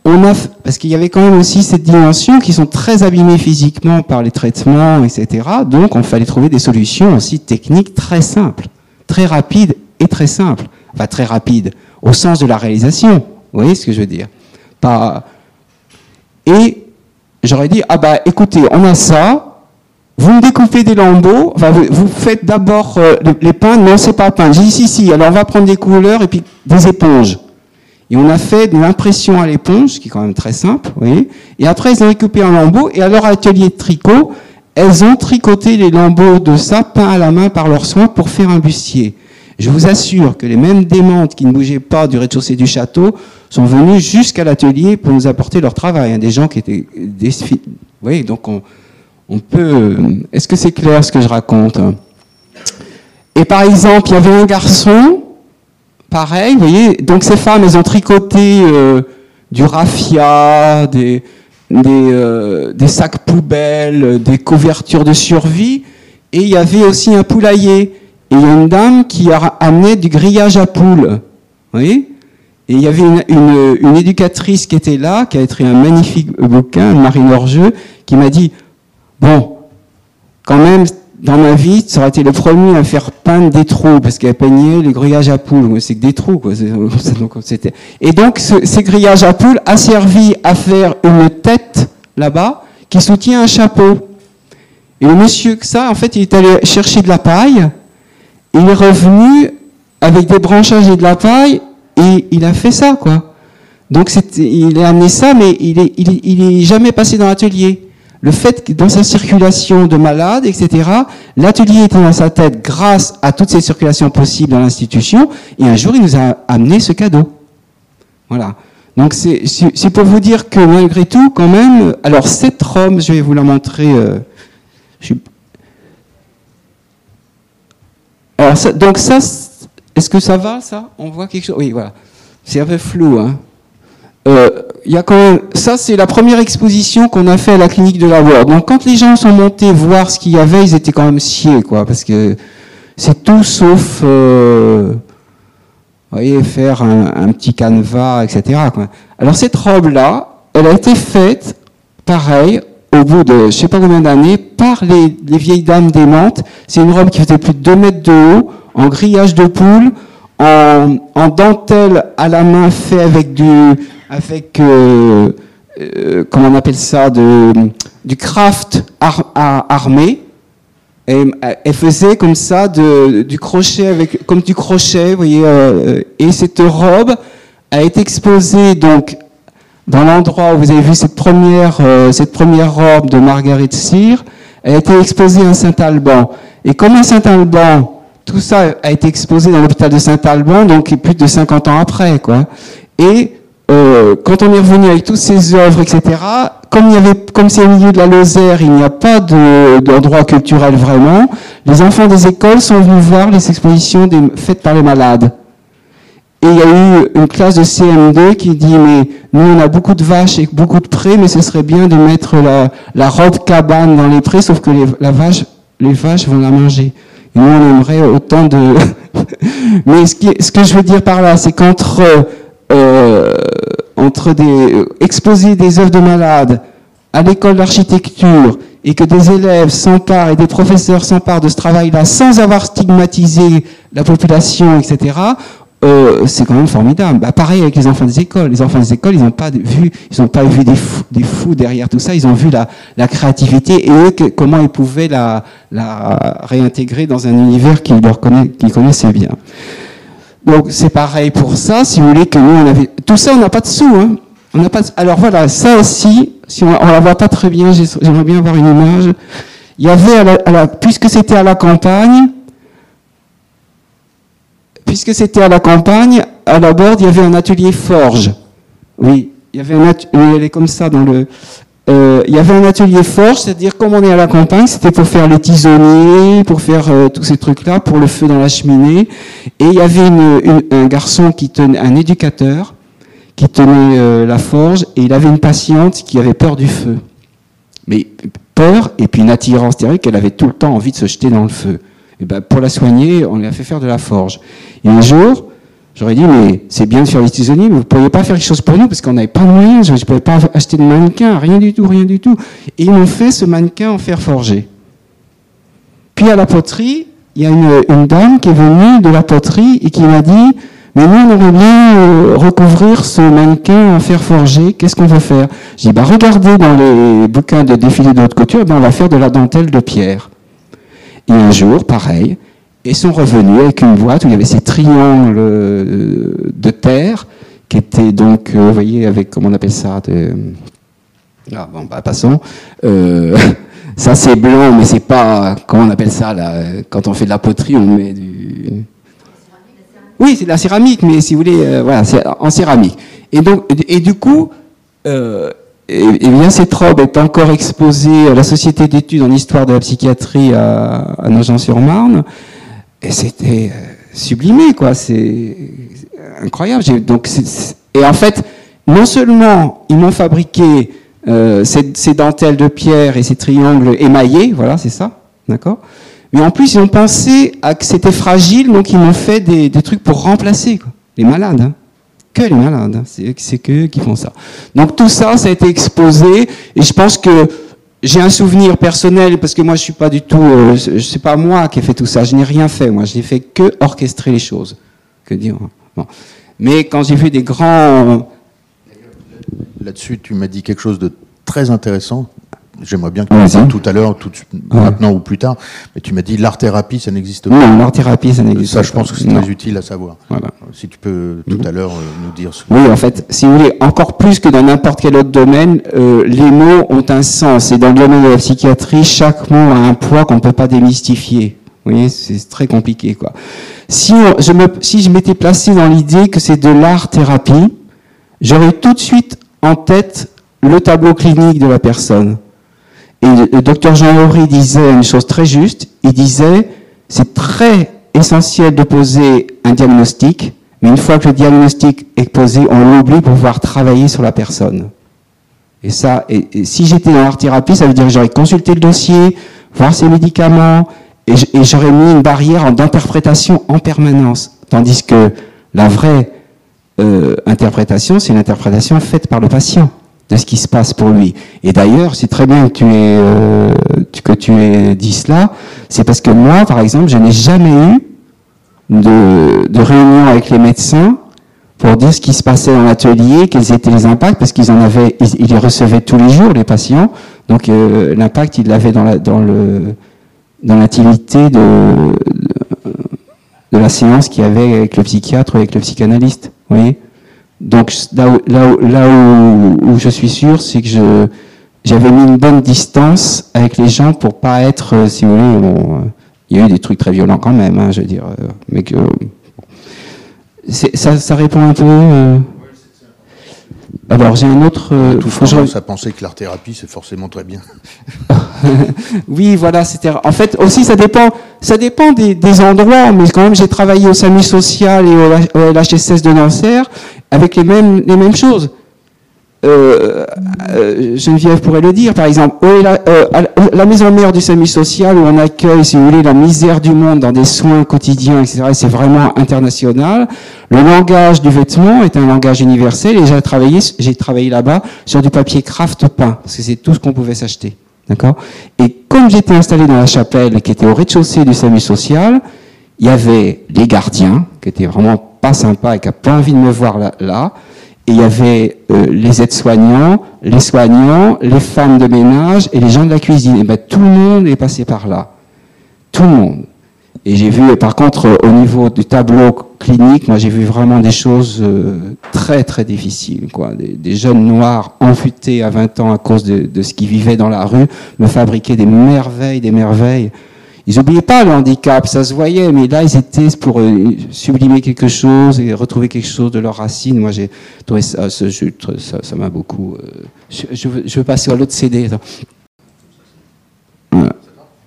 On a, parce qu'il y avait quand même aussi cette dimension qui sont très abîmés physiquement par les traitements, etc. Donc, on fallait trouver des solutions aussi techniques très simples, très rapides est très simple, enfin très rapide, au sens de la réalisation. Vous voyez ce que je veux dire. Et j'aurais dit, ah bah écoutez, on a ça, vous me découpez des lambeaux, vous, faites d'abord euh, les, peindre, non c'est pas peindre. J'ai dit si, si, alors on va prendre des couleurs et puis des éponges. Et on a fait de l'impression à l'éponge, qui est quand même très simple, vous voyez. Et après, ils ont découpé un lambeau, et à leur atelier de tricot, elles ont tricoté les lambeaux de ça, à la main par leurs soins, pour faire un bustier. Je vous assure que les mêmes démentes qui ne bougeaient pas du rez-de-chaussée du château sont venus jusqu'à l'atelier pour nous apporter leur travail. Des gens qui étaient... Des... Oui, donc on, on peut... Est-ce que c'est clair ce que je raconte? Et par exemple, il y avait un garçon, pareil, vous voyez, donc ces femmes, elles ont tricoté euh, du raffia, des, des, euh, des sacs poubelles, des couvertures de survie, et il y avait aussi un poulailler. Et il y a une dame qui a amené du grillage à poules. Vous voyez Et il y avait une, une, éducatrice qui était là, qui a écrit un magnifique bouquin, Marine Orgeux, qui m'a dit, bon, quand même, dans ma vie, ça aurait été le premier à faire peindre des trous, parce qu'elle peignait les grillages à poules. C'est que des trous, quoi. Et donc, ce, ces grillages à poules a servi à faire une tête, là-bas, qui soutient un chapeau. Et le monsieur que ça, en fait, il est allé chercher de la paille, il est revenu avec des branchages et de la paille et il a fait ça, quoi. Donc il a amené ça, mais il est, il est, jamais passé dans l'atelier. Le fait que dans sa circulation de malade, etc., l'atelier était dans sa tête grâce à toutes ces circulations possibles dans l'institution, et un jour il nous a amené ce cadeau. Voilà. Donc c'est pour vous dire que malgré tout, quand même, alors cette robe, je vais vous la montrer. Euh, Alors, donc ça, est-ce que ça va, ça? On voit quelque chose? Oui, voilà. C'est un peu flou, hein. Euh, y a quand même, ça c'est la première exposition qu'on a fait à la clinique de la Word. Donc quand les gens sont montés voir ce qu'il y avait, ils étaient quand même sciés, quoi, parce que c'est tout sauf, euh, vous voyez, faire un, petit canevas, etc. Quoi. Alors cette robe-là, elle a été faite, pareil, au bout de je sais pas combien d'années par les, vieilles dames démentes. C'est une robe qui faisait plus de 2 mètres de haut, en grillage de poule, en, dentelle à la main fait avec du avec euh, euh, comment on appelle ça de, du craft armé. Et, elle faisait comme ça du crochet avec comme du crochet, vous voyez. Euh, et cette robe a été exposée donc dans l'endroit où vous avez vu cette première, euh, cette première robe de Marguerite Cyr, elle a été exposée à Saint-Alban. Et comme à Saint-Alban, tout ça a été exposé dans l'hôpital de Saint-Alban, donc plus de 50 ans après, quoi. Et euh, quand on est revenu avec toutes ces œuvres, etc., comme il y avait, comme c'est au milieu de la Lozère, il n'y a pas d'endroit culturel vraiment. Les enfants des écoles sont venus voir les expositions des, faites par les malades. Et il y a eu une classe de CM2 qui dit mais nous on a beaucoup de vaches et beaucoup de prés, mais ce serait bien de mettre la, la robe cabane dans les prés, sauf que les, la vache, les vaches vont la manger. Et nous on aimerait autant de. mais ce, qui, ce, que je veux dire par là, c'est qu'entre euh, entre des exposer des œuvres de malades à l'école d'architecture et que des élèves s'emparent et des professeurs s'emparent de ce travail-là sans avoir stigmatisé la population, etc. Euh, c'est quand même formidable. Bah, pareil avec les enfants des écoles. Les enfants des écoles, ils n'ont pas vu, ils pas vu des fous, derrière tout ça. Ils ont vu la, la créativité et eux, comment ils pouvaient la, réintégrer dans un univers qu'ils connaissaient bien. Donc c'est pareil pour ça. Si vous voulez que nous on avait tout ça, on n'a pas de sous. Hein. Alors voilà, ça aussi, si on, on la voit pas très bien, j'aimerais bien avoir une image. Il y avait, à la, puisque c'était à la campagne, puisque c'était à la campagne, à la borde, il y avait un atelier forge. Oui, il y avait un atelier, elle est comme ça dans le, euh, il y avait un atelier forge, c'est-à-dire comme on est à la campagne, c'était pour faire les tisonniers, pour faire euh, tous ces trucs-là, pour le feu dans la cheminée. Et il y avait un garçon qui tenait, un éducateur, qui tenait euh, la forge, et il avait une patiente qui avait peur du feu. Mais peur, et puis une attirance terrible, qu'elle avait tout le temps envie de se jeter dans le feu. Et ben, pour la soigner, on lui a fait faire de la forge. Et un jour, j'aurais dit, mais c'est bien de faire les tisonniers, mais vous ne pourriez pas faire quelque chose pour nous parce qu'on n'avait pas de moyens, je ne pouvais pas acheter de mannequin, rien du tout, rien du tout. Et ils m'ont fait ce mannequin en fer forgé. Puis à la poterie, il y a une, dame qui est venue de la poterie et qui m'a dit, mais nous, on aimerait bien euh, recouvrir ce mannequin en fer forgé, qu'est-ce qu'on va faire? J'ai dit, bah regardez dans les bouquins de défilé de haute couture, ben, on va faire de la dentelle de pierre. Et un jour, pareil, ils sont revenus avec une boîte où il y avait ces triangles euh, de terre qui étaient donc, euh, vous voyez, avec, comment on appelle ça de... Ah bon, bah passons. Euh, ça c'est blanc, mais c'est pas, comment on appelle ça là Quand on fait de la poterie, on met du... Oui, c'est de la céramique, mais si vous voulez, voilà, c'est en céramique. Et donc, et du coup, et, bien cette robe est encore exposée à la Société d'études en histoire de la psychiatrie à, à Nogent-sur-Marne, et c'était euh, sublimé, quoi. C'est incroyable. Donc, et en fait, non seulement ils m'ont fabriqué euh, ces, ces, dentelles de pierre et ces triangles émaillés, voilà, c'est ça, d'accord. Mais en plus, ils ont pensé à que c'était fragile, donc ils m'ont fait des, des, trucs pour remplacer, quoi. Les malades. Hein que les malades, hein. c'est que qui font ça. Donc tout ça, ça a été exposé, et je pense que j'ai un souvenir personnel parce que moi je suis pas du tout, euh, c'est pas moi qui ai fait tout ça, je n'ai rien fait, moi je n'ai fait que orchestrer les choses. Que dire. Mais quand j'ai vu des grands Là-dessus, tu m'as dit quelque chose de très intéressant. J'aimerais bien que tu me dises tout à l'heure, tout maintenant ou plus tard, mais tu m'as dit l'art-thérapie, ça n'existe pas. Non, l'art-thérapie, ça n'existe pas. Ça, je pense que c'est très utile à savoir. Voilà. Si tu peux tout à l'heure euh, nous dire ce Oui, en fait, si vous voulez, encore plus que dans n'importe quel autre domaine, euh, les mots ont un sens. Et dans le domaine de la psychiatrie, chaque mot a un poids qu'on ne peut pas démystifier. Vous voyez, c'est très compliqué, quoi. Si, je me, si je m'étais placé dans l'idée que c'est de l'art-thérapie, j'aurais tout de suite en tête le tableau clinique de la personne. Et le docteur Jean Horry disait une chose très juste. Il disait, c'est très essentiel de poser un diagnostic, mais une fois que le diagnostic est posé, on l'oublie pour pouvoir travailler sur la personne. Et ça, si j'étais dans l'art-thérapie, ça veut dire que j'aurais consulté le dossier, voir ses médicaments, et j'aurais mis une barrière d'interprétation en permanence. Tandis que la vraie euh, interprétation, c'est une interprétation faite par le patient de ce qui se passe pour lui. Et d'ailleurs, c'est très bien que tu aies, euh, dit cela. C'est parce que moi, par exemple, je n'ai jamais eu de, réunion avec les médecins pour dire ce qui se passait dans l'atelier, quels étaient les impacts, parce qu'ils en avaient, ils, les recevaient tous les jours, les patients. Donc euh, l'impact, ils l'avaient dans la, de, la séance qu'il y avait avec le psychiatre ou avec le psychanalyste. Vous voyez donc là où, là là où, je suis sûr, c'est que j'avais mis une bonne distance avec les gens pour pas être, euh, si vous voulez, bon, euh, il y a eu des trucs très violents quand même, hein, je veux dire, euh, mais que ça, ça répond un peu. Alors j'ai un autre. Euh, tout tendance à penser que l'art thérapie c'est forcément très bien. oui, voilà, c'était. En fait, aussi ça dépend, ça dépend des, des endroits, mais quand même j'ai travaillé au SAMU social et au, au LHSS de Nancerre avec les mêmes les mêmes choses. Euh, euh, Geneviève pourrait le dire, par exemple, la, euh, la, maison mère du SAMU social où on accueille, si vous voulez, la misère du monde dans des soins quotidiens, etc. C'est vraiment international. Le langage du vêtement est un langage universel et j'ai travaillé, j'ai travaillé là-bas sur du papier craft peint, parce que c'est tout ce qu'on pouvait s'acheter. D'accord? Et comme j'étais installé dans la chapelle qui était au rez-de-chaussée du SAMU social, il y avait les gardiens, qui étaient vraiment pas sympas et qui n'avaient pas envie de me voir là, là il y avait euh, les aides-soignants, les soignants, les femmes de ménage et les gens de la cuisine. Et ben, tout le monde est passé par là. Tout le monde. Et j'ai vu, par contre, euh, au niveau du tableau clinique, moi j'ai vu vraiment des choses euh, très très difficiles. Des, jeunes noirs enfutés à 20 ans à cause de, de ce qu'ils vivaient dans la rue me fabriquaient des merveilles, des merveilles. Ils n'oubliaient pas le handicap, ça se voyait, mais là, ils étaient pour euh, sublimer quelque chose et retrouver quelque chose de leurs racines. Moi, j'ai ça, m'a beaucoup. Euh, je, veux, passer à l'autre CD.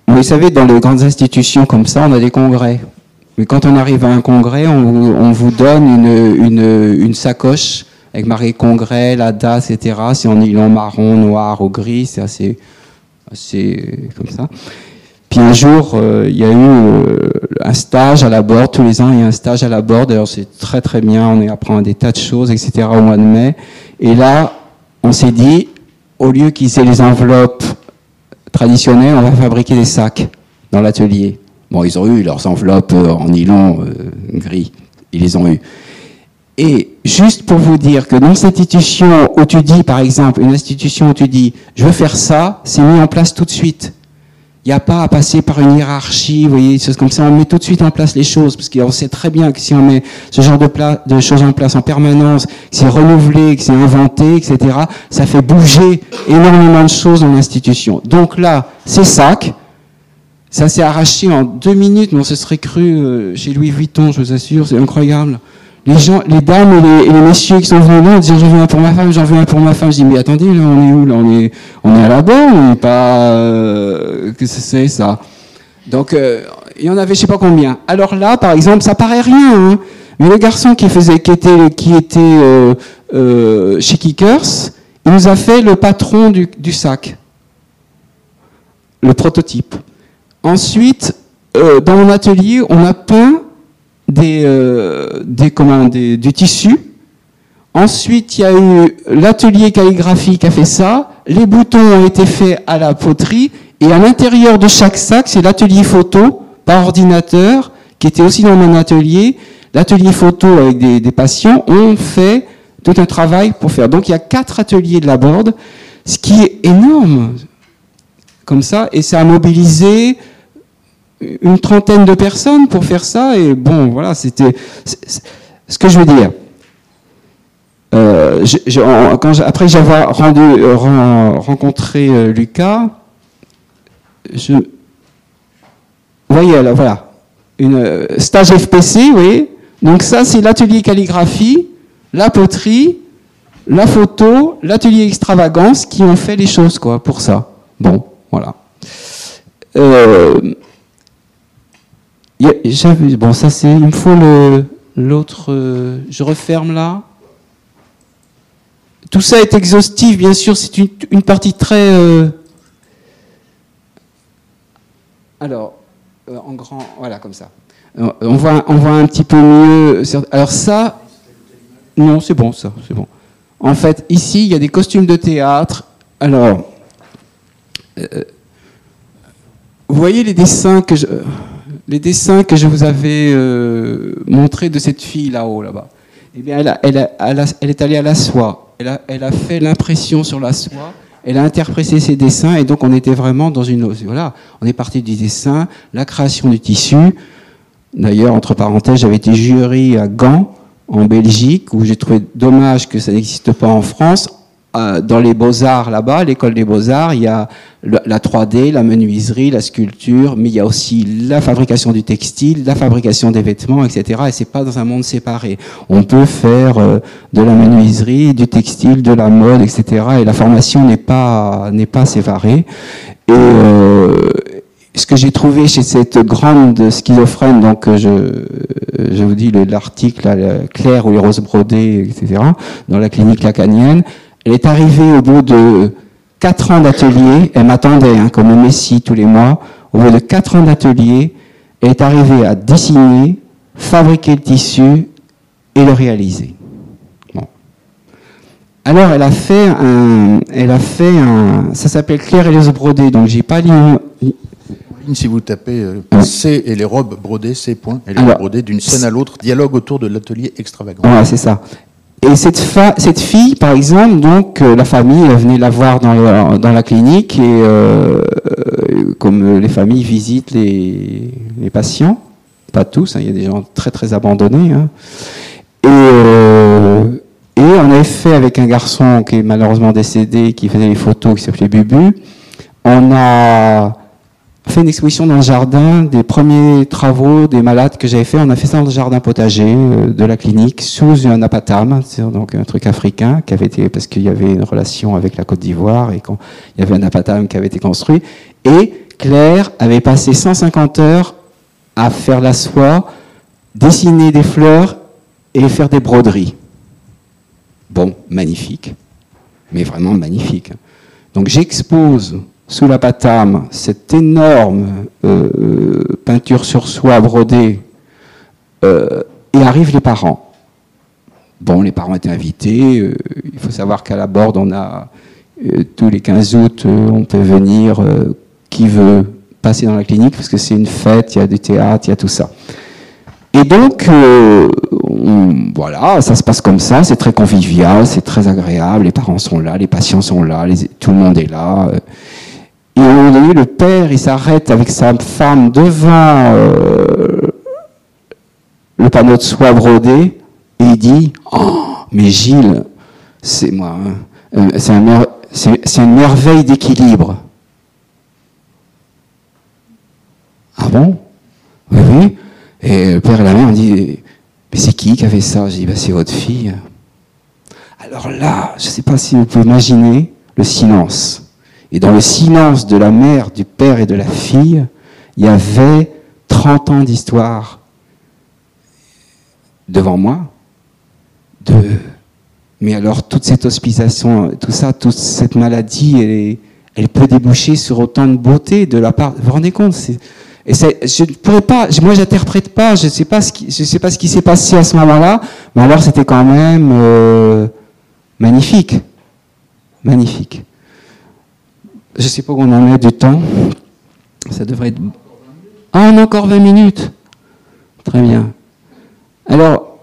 Vous savez, dans les grandes institutions comme ça, on a des congrès. Mais quand on arrive à un congrès, on, vous donne une, sacoche avec marqué congrès, la date, etc. C'est en nylon marron, noir ou gris, c'est assez, assez comme ça. Puis un jour, euh, il y a eu euh, un stage à la Borde. Tous les ans, il y a un stage à la Borde. D'ailleurs, c'est très très bien. On apprend des tas de choses, etc. au mois de mai. Et là, on s'est dit, au lieu qu'ils aient les enveloppes traditionnelles, on va fabriquer des sacs dans l'atelier. Bon, ils ont eu leurs enveloppes euh, en nylon gris. Ils les ont eu. Et juste pour vous dire que dans cette institution où tu dis, par exemple, une institution où tu dis, je veux faire ça, c'est mis en place tout de suite. Il n'y a pas à passer par une hiérarchie, vous voyez, comme ça. On met tout de suite en place les choses, parce qu'on sait très bien que si on met ce genre de, de choses en place en permanence, que c'est renouvelé, que c'est inventé, etc., ça fait bouger énormément de choses dans l'institution. Donc là, c'est sac. Ça s'est arraché en deux minutes, mais on se serait cru euh, chez Louis Vuitton, je vous assure, c'est incroyable les gens, les dames et les, messieurs qui sont venus là, disent j'en veux pour ma femme, j'en veux un pour ma femme. Je dis mais attendez, là on est où là On est, on est à la borne, on n'est pas. Euh, que c'est ça Donc euh, il y en avait je sais pas combien. Alors là, par exemple, ça paraît rien, hein, mais le garçon qui faisait, qui était, qui était euh, euh, chez Kickers, il nous a fait le patron du, du sac, le prototype. Ensuite, euh, dans mon atelier, on a peint des, euh, comment, des. Ensuite, il y a eu l'atelier calligraphie qui a fait ça. Les boutons ont été faits à la poterie. Et à l'intérieur de chaque sac, c'est l'atelier photo par ordinateur, qui était aussi dans mon atelier. L'atelier photo avec des, des, patients ont fait tout un travail pour faire. Donc il y a quatre ateliers de la board, ce qui est énorme, comme ça, et ça a mobilisé une trentaine de personnes pour faire ça. Et bon, voilà, c'était ce que je veux dire. Euh, après j'avais euh, rencontré euh, Lucas, je, voyez, là, voilà, une stage FPC, vous voyez. Donc ça, c'est l'atelier calligraphie, la poterie, la photo, l'atelier extravagance qui ont fait les choses, quoi, pour ça. Bon, voilà. Bon, ça c'est, il me faut l'autre, euh, je referme là. Tout ça est exhaustif, bien sûr, c'est une, partie très. Euh, alors, euh, en grand, voilà, comme ça. On voit, on voit un petit peu mieux. Alors ça, non, c'est bon, ça, c'est bon. En fait, ici, il y a des costumes de théâtre. Alors, vous voyez les dessins que je les dessins que je vous avais euh, montrés de cette fille là-haut, là-bas, eh bien, elle, est allée à la soie. Elle a, elle a fait l'impression sur la soie. Elle a interprété ses dessins et donc on était vraiment dans une voilà, on est parti du dessin, la création du tissu. D'ailleurs, entre parenthèses, j'avais été jury à Gand, en Belgique, où j'ai trouvé dommage que ça n'existe pas en France. Euh, dans les beaux-arts là-bas, l'école des beaux-arts, il y a la 3D, la menuiserie, la sculpture, mais il y a aussi la fabrication du textile, la fabrication des vêtements, etc. Et c'est pas dans un monde séparé. On peut faire euh, de la menuiserie, du textile, de la mode, etc. Et la formation n'est pas n'est pas séparée. Et euh, ce que j'ai trouvé chez cette grande schizophrène, donc je, je vous dis l'article Claire ou les roses etc., dans la clinique lacanienne, elle est arrivée au bout de quatre ans d'atelier, elle m'attendait hein, comme un messie tous les mois, au bout de quatre ans d'atelier, elle est arrivée à dessiner, fabriquer le tissu et le réaliser. Bon. Alors elle a fait un, elle a fait un, ça s'appelle Claire et les brodés, donc j'ai pas lu. Si vous tapez euh, C et les robes brodées, C point, et les robes brodées d'une scène à l'autre, dialogue autour de l'atelier extravagant. Voilà, c'est ça. Et cette, cette fille, par exemple, donc euh, la famille venait la voir dans, dans la clinique et euh, euh, comme les familles visitent les, les patients, pas tous, hein, il y a des gens très très abandonnés. Hein. Et, et on avait fait avec un garçon qui est malheureusement décédé, qui faisait les photos, qui s'appelait Bubu. On a fait une exposition dans le jardin des premiers travaux des malades que j'avais fait. On a fait ça dans le jardin potager euh, de la clinique sous un apatam, donc un truc africain qui avait été parce qu'il y avait une relation avec la Côte d'Ivoire et quand il y avait un apatam qui avait été construit. Et Claire avait passé 150 heures à faire la soie, dessiner des fleurs et faire des broderies. Bon, magnifique, mais vraiment magnifique. Donc j'expose sous la patame, cette énorme euh, peinture sur soie brodée, euh, et arrivent les parents. Bon, les parents étaient invités. Euh, il faut savoir qu'à la Borde, on a tous les 15 août, on peut venir qui veut passer dans la clinique parce que c'est une fête, il y a du théâtre, il y a tout ça. Et donc, voilà, ça se passe comme ça, c'est très convivial, c'est très agréable, les parents sont là, les patients sont là, tout le monde est là. Et à un moment donné, le père, il s'arrête avec sa femme devant euh, le panneau de soie brodé et il dit Oh, mais Gilles, c'est moi, hein, euh, c'est une merveille d'équilibre. Ah bon? Oui, oui. Et le père et la mère ont dit Mais c'est qui qui a fait ça? Je dis bah, C'est votre fille. Alors là, je ne sais pas si vous pouvez imaginer le silence. Et dans le silence de la mère, du père et de la fille, il y avait 30 ans d'histoire devant moi. De... Mais alors, toute cette hospitalisation, tout ça, toute cette maladie, elle, peut déboucher sur autant de beauté de la part. Vous vous rendez compte je ne pourrais pas, moi j'interprète pas, je ne sais pas ce qui, je sais pas ce qui s'est passé à ce moment-là, mais alors c'était quand même euh, magnifique, magnifique. Je ne sais pas où on en est du temps. Ça devrait être. Ah, on a encore 20 minutes. Très bien. Alors,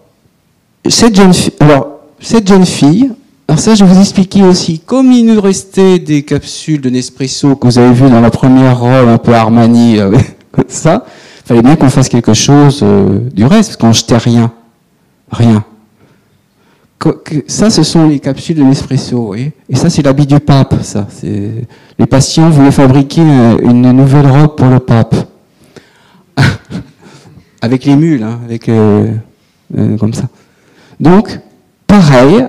cette jeune fille, alors, cette jeune fille, alors ça, je vais vous expliquer aussi. Comme il nous restait des capsules de Nespresso que vous avez vues dans la première robe, un peu Armani, euh, comme ça, il fallait bien qu'on fasse quelque chose euh, du reste, parce qu'on jetait rien. Rien ça, ce sont les capsules de Nespresso, Et ça, c'est l'habit du pape, ça. Les patients voulaient fabriquer une nouvelle robe pour le pape. avec les mules, hein, avec, euh, euh, comme ça. Donc, pareil,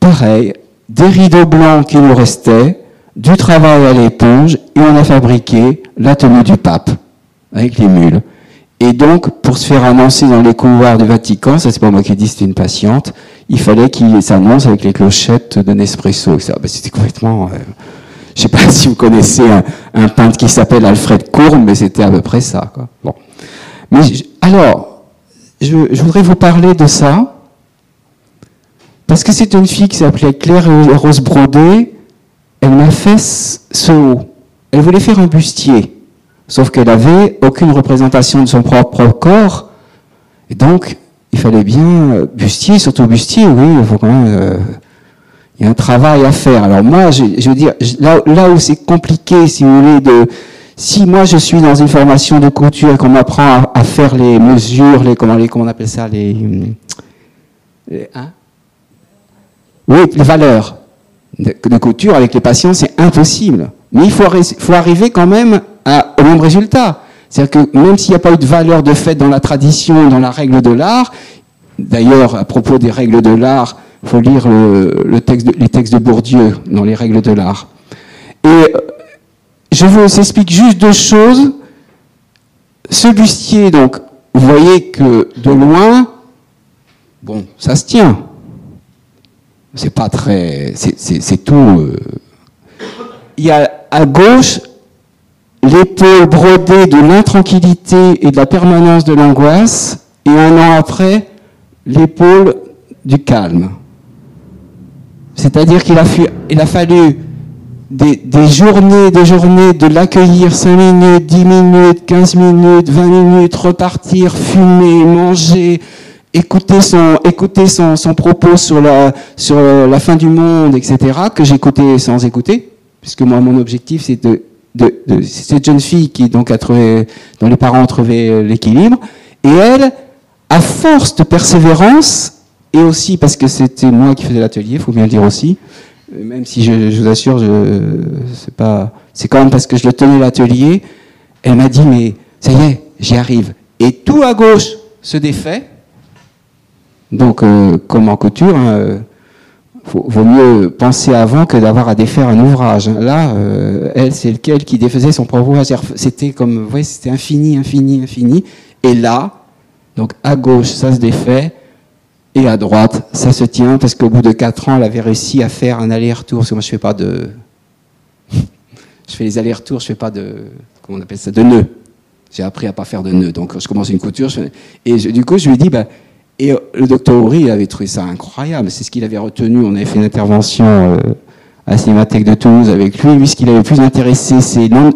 pareil, des rideaux blancs qui nous restaient, du travail à l'éponge, et on a fabriqué la tenue du pape, avec les mules. Et donc, pour se faire annoncer dans les couloirs du Vatican, ça c'est pas moi qui dis, c'était une patiente, il fallait qu'il s'annonce avec les clochettes de Nespresso. Ben, c'était complètement... Euh, je sais pas si vous connaissez un, peintre qui s'appelle Alfred Courme, mais c'était à peu près ça. Quoi. Bon. Mais alors, je, voudrais vous parler de ça, parce que c'est une fille qui s'appelait Claire Rose Brodé, elle m'a fait ce haut. Elle voulait faire un bustier. Sauf qu'elle avait aucune représentation de son propre corps. Et donc, il fallait bien euh, bustier, surtout bustier, oui, il faut quand même. Euh, il y a un travail à faire. Alors moi, je, veux dire, là, où c'est compliqué, si vous voulez, de. Si moi je suis dans une formation de couture et qu'on m'apprend à, faire les mesures, les comment, les comment on appelle ça, les, hein? Oui, les valeurs. de, couture avec les patients, c'est impossible. Mais il faut, arriver quand même au même résultat. C'est-à-dire que même s'il n'y a pas eu de valeur de fait dans la tradition, dans la règle de l'art, d'ailleurs, à propos des règles de l'art, il faut lire les textes de Bourdieu dans les règles de l'art. Et euh, je vous explique juste deux choses. Ce bustier, donc, vous voyez que de loin, bon, ça se tient. C'est pas très. C'est tout. Euh. Il y a à gauche l'épaule brodée de l'intranquillité et de la permanence de l'angoisse, et un an après, l'épaule du calme. C'est-à-dire qu'il a, fallu des, journées, des journées de l'accueillir 5 minutes, 10 minutes, 15 minutes, 20 minutes, repartir, fumer, manger, écouter son propos sur la, sur la fin du monde, etc., que j'écoutais sans écouter, puisque moi, mon objectif, c'est de, de, cette jeune fille qui, donc, a trouvé, dont les parents ont trouvé l'équilibre, et elle, à force de persévérance, et aussi parce que c'était moi qui faisais l'atelier, il faut bien le dire aussi, même si je, je vous assure, c'est pas, c'est quand même parce que je le tenais l'atelier, elle m'a dit, mais ça y est, j'y arrive. Et tout à gauche se défait, donc, euh, comme en couture, hein, euh, vaut mieux penser avant que d'avoir à défaire un ouvrage. Là, euh, elle, c'est lequel qui défaisait son propre ouvrage. C'était comme, vous voyez, c'était infini, infini, infini. Et là, donc à gauche, ça se défait, et à droite, ça se tient, parce qu'au bout de quatre ans, elle avait réussi à faire un aller-retour. Parce que moi, je fais pas de, je fais les allers-retours, je fais pas de, comment on appelle ça, de nœuds. J'ai appris à pas faire de nœuds. Donc, je commence une couture, et du coup, je lui dis, bah, et euh, le docteur Horry avait trouvé ça incroyable. C'est ce qu'il avait retenu. On avait fait une intervention euh, à la Cinémathèque de Toulouse avec lui. Lui, ce qu'il avait le plus intéressé, c'est le,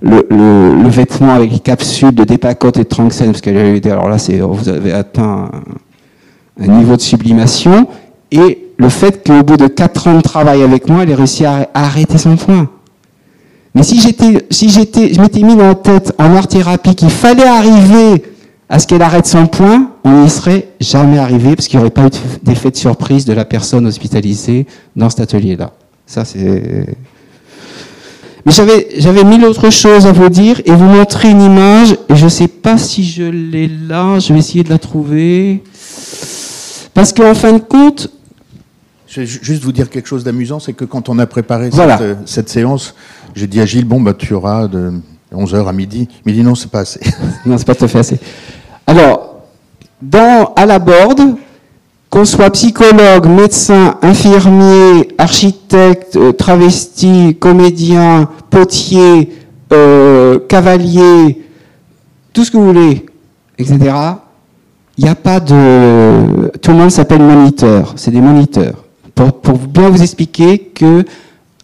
le, le, vêtement avec les capsules de dépacote et de tranxène, parce qu'elle avait dit, alors là, vous avez atteint un, niveau de sublimation. Et le fait qu'au bout de 4 ans de travail avec moi, elle ait réussi à, arrêter son point. Mais si j'étais, si j'étais, je m'étais mis dans la tête en art thérapie qu'il fallait arriver à ce qu'elle arrête son point, on n'y serait jamais arrivé parce qu'il n'y aurait pas eu d'effet de surprise de la personne hospitalisée dans cet atelier-là. Ça, c'est. Mais j'avais, j'avais mille autres choses à vous dire et vous montrer une image. Et je ne sais pas si je l'ai là. Je vais essayer de la trouver. Parce qu'en fin de compte. Je vais juste vous dire quelque chose d'amusant, c'est que quand on a préparé cette, cette, séance, j'ai dit à Gilles, bon, bah, tu auras de 11h à midi. Il m'a dit non, c'est pas assez. non, c'est pas tout à fait assez. Alors, dans, à la borde, qu'on soit psychologue, médecin, infirmier, architecte, euh, travesti, comédien, potier, euh, cavalier, tout ce que vous voulez, etc., il n'y a pas de... Tout le monde s'appelle moniteur, c'est des moniteurs. Pour, pour bien vous expliquer que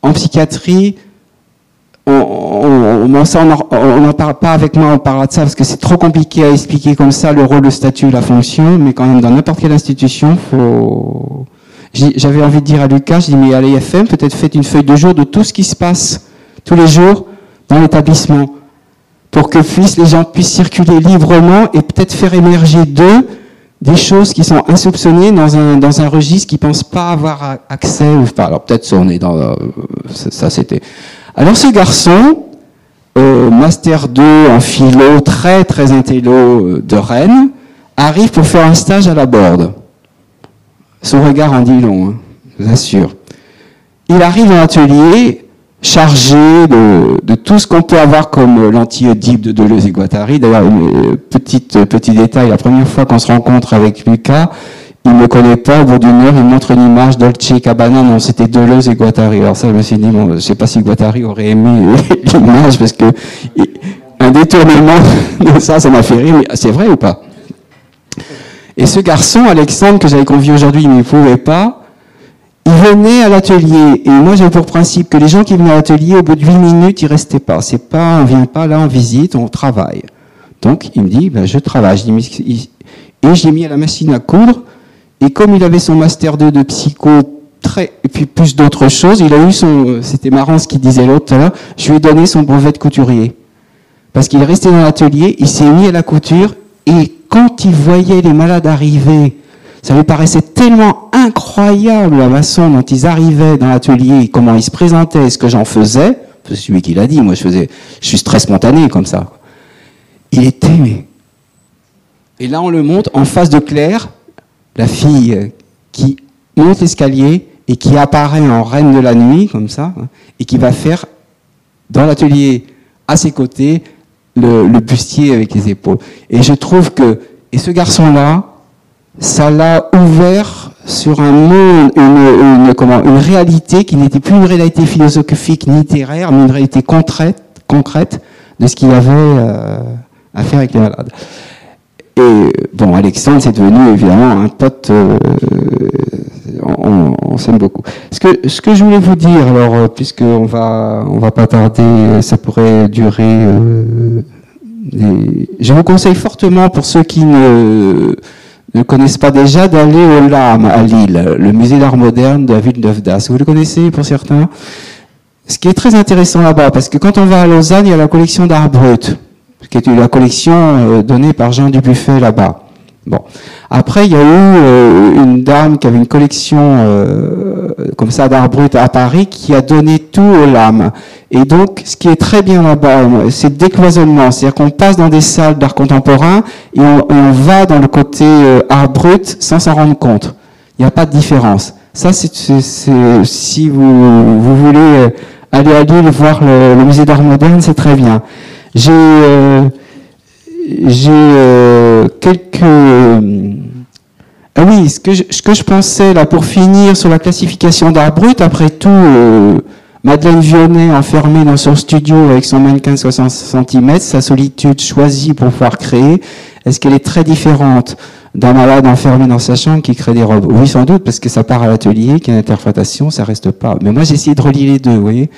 en psychiatrie, on, n'en parle pas avec moi, on parlera de ça parce que c'est trop compliqué à expliquer comme ça le rôle, le statut, la fonction, mais quand même dans n'importe quelle institution. J'avais envie de dire à Lucas, je dis mais à l'IFM, peut-être faites une feuille de jour de tout ce qui se passe tous les jours dans l'établissement, pour que les gens puissent circuler librement et peut-être faire émerger d'eux des choses qui sont insoupçonnées dans un, dans un registre qui ne pense pas avoir accès. Enfin, alors peut-être on est dans... Euh, ça c'était... Alors ce garçon, euh, master 2 en philo, très très intello euh, de Rennes, arrive pour faire un stage à la Borde. Son regard en dit long, hein, je vous assure. Il arrive dans l'atelier chargé de, de, tout ce qu'on peut avoir comme l'anti-Oedipe de Deleuze et Guattari. D'ailleurs, petit, petit détail, la première fois qu'on se rencontre avec Lucas, il ne me connaît pas, au bout d'une heure, il montre une image Dolce Cabana, non, c'était Deleuze et Guattari. Alors ça, je me suis dit, bon, je sais pas si Guattari aurait aimé l'image, parce que un détournement de ça, ça m'a fait rire, mais c'est vrai ou pas? Et ce garçon, Alexandre, que j'avais convié aujourd'hui, il ne pouvait pas, il venait à l'atelier, et moi j'avais pour principe que les gens qui venaient à l'atelier, au bout de huit minutes, ils restaient pas. C'est pas, on vient pas là en visite, on travaille. Donc, il me dit, ben, je travaille. Et j'ai mis à la machine à coudre, et comme il avait son master 2 de psycho, très, et puis plus d'autres choses, il a eu son, c'était marrant ce qu'il disait l'autre là, je lui ai donné son brevet de couturier. Parce qu'il est resté dans l'atelier, il s'est mis à la couture, et quand il voyait les malades arriver, Ça lui paraissait tellement incroyable la façon dont ils arrivaient dans l'atelier, comment ils se présentaient, ce que j'en faisais. C'est celui qui l'a dit. Moi, je faisais, je suis très spontané comme ça. Il était, mais... Et là, on le monte en face de Claire, la fille qui monte l'escalier et qui apparaît en reine de la nuit, comme ça, hein, et qui va faire dans l'atelier à ses côtés le, bustier avec les épaules. Et je trouve que, et ce garçon-là, ça l'a ouvert sur un monde, une, réalité qui n'était plus une réalité philosophique littéraire, mais une réalité concrète, concrète de ce qu'il avait euh, à faire avec les malades. Et bon, Alexandre, c'est devenu évidemment un pote euh, on, s'aime beaucoup. Ce que, ce que je voulais vous dire, alors, euh, puisqu'on va, on va pas tarder, euh, ça pourrait durer. Euh, je vous conseille fortement, pour ceux qui ne, connaissent pas déjà, d'aller au LAM à Lille, le musée d'art moderne de la ville d'Œuvdas. Vous le connaissez pour certains? Ce qui est très intéressant là-bas, parce que quand on va à Lausanne, il y a la collection d'art brut, qui est la collection donnée par Jean Dubuffet là-bas. Bon. Après, il y a eu euh, une dame qui avait une collection euh, comme ça d'art brut à Paris qui a donné tout aux lames. Et donc, ce qui est très bien là-bas, c'est le décloisonnement. C'est-à-dire qu'on passe dans des salles d'art contemporain et on, on, va dans le côté euh, art brut sans s'en rendre compte. Il n'y a pas de différence. Ça, c'est si vous, vous voulez aller à Lille voir le, le musée d'art moderne, c'est très bien. J'ai j'ai euh, quelques... Euh, ah oui, ce que, je, ce que je pensais là pour finir sur la classification d'art brut, après tout, euh, Madeleine Vionnet enfermée dans son studio avec son mannequin de 60 cm, sa solitude choisie pour pouvoir créer, est-ce qu'elle est très différente? D'un malade enfermé dans sa chambre qui crée des robes. Oui, sans doute, parce que ça part à l'atelier, qu'il y a une interprétation, ça reste pas. Mais moi, j'ai essayé de relier les deux, vous voyez,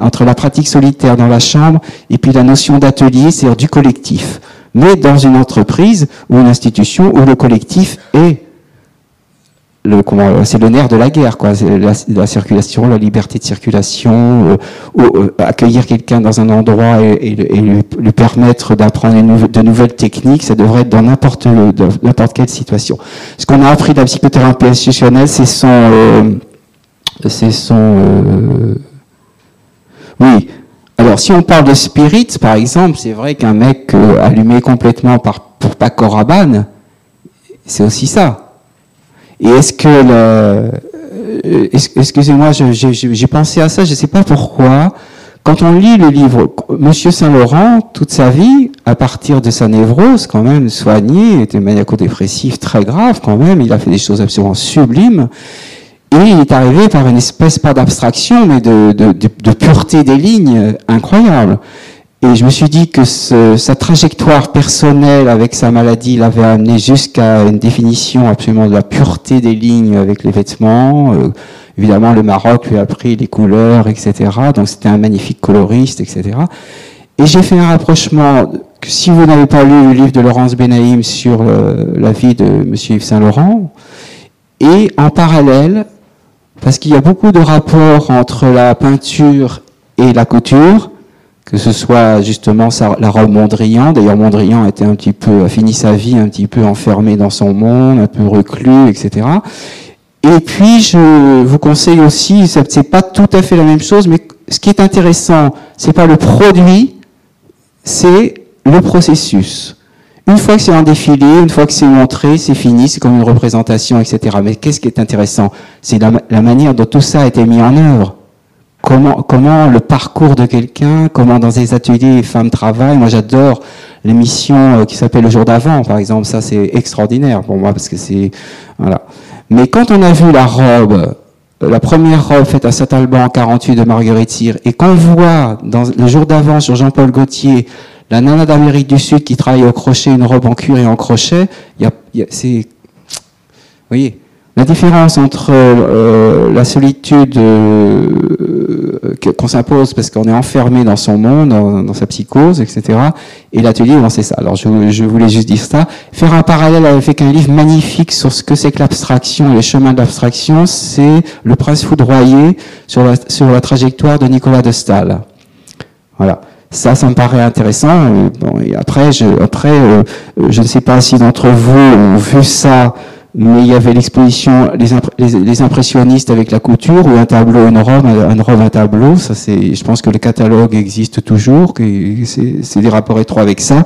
entre la pratique solitaire dans la chambre et puis la notion d'atelier, c'est-à-dire du collectif. Mais dans une entreprise ou une institution où le collectif est comment, c'est le nerf de la guerre, quoi. La, la, circulation, la liberté de circulation, euh, euh, accueillir quelqu'un dans un endroit et, lui, permettre d'apprendre de nouvelles techniques, ça devrait être dans n'importe quelle situation. Ce qu'on a appris de la psychothérapie institutionnelle, c'est son, euh, c'est son, euh, oui, alors, si on parle de spirit, par exemple, c'est vrai qu'un mec euh, allumé complètement pour Paco Rabanne, c'est aussi ça. Et est-ce que le, euh, excusez-moi, j'ai pensé à ça, je ne sais pas pourquoi. Quand on lit le livre Monsieur Saint-Laurent, toute sa vie, à partir de sa névrose, quand même soignée, était maniaco-dépressif très grave, quand même, il a fait des choses absolument sublimes. Et il est arrivé par une espèce, pas d'abstraction, mais de, pureté des lignes incroyable. Et je me suis dit que sa trajectoire personnelle avec sa maladie l'avait amené jusqu'à une définition absolument de la pureté des lignes avec les vêtements. Euh, évidemment, le Maroc lui a pris les couleurs, etc. Donc c'était un magnifique coloriste, etc. Et j'ai fait un rapprochement si vous n'avez pas lu le livre de Laurence Benaïm sur euh, la vie de Monsieur Yves Saint Laurent, et en parallèle, parce qu'il y a beaucoup de rapports entre la peinture et la couture, que ce soit justement la robe Mondrian. D'ailleurs, Mondrian un petit peu, a fini sa vie un petit peu enfermé dans son monde, un peu reclus, etc. Et puis, je vous conseille aussi, c'est pas tout à fait la même chose, mais ce qui est intéressant, c'est pas le produit, c'est le processus. Une fois que c'est en défilé, une fois que c'est montré, c'est fini, c'est comme une représentation, etc. Mais qu'est-ce qui est intéressant? C'est la, manière dont tout ça a été mis en œuvre. Comment, comment le parcours de quelqu'un, comment dans des ateliers femmes travaillent. Moi, j'adore l'émission euh, qui s'appelle Le jour d'avant, par exemple. Ça, c'est extraordinaire pour moi parce que c'est voilà. Mais quand on a vu la robe, euh, la première robe faite à Saint-Alban en 48 de Marguerite Cyr, et qu'on voit dans le jour d'avant sur Jean-Paul Gaultier la nana d'Amérique du Sud qui travaille au crochet, une robe en cuir et en crochet, il y a, c'est, vous voyez, la différence entre euh, la solitude euh, qu'on s'impose parce qu'on est enfermé dans son monde, dans, sa psychose, etc., et l'atelier, c'est ça. Alors je, je, voulais juste dire ça. Faire un parallèle avec un livre magnifique sur ce que c'est que l'abstraction les chemins de l'abstraction, c'est Le Prince foudroyé sur la, sur la trajectoire de Nicolas de Stahl. Voilà. Ça, ça me paraît intéressant. Bon, et après, je, après, euh, je ne sais pas si d'entre vous ont vu ça mais il y avait l'exposition les, impressionnistes avec la couture ou un tableau, une robe, un, robe, un tableau. Ça, c'est, je pense que le catalogue existe toujours, que c'est, des rapports étroits avec ça.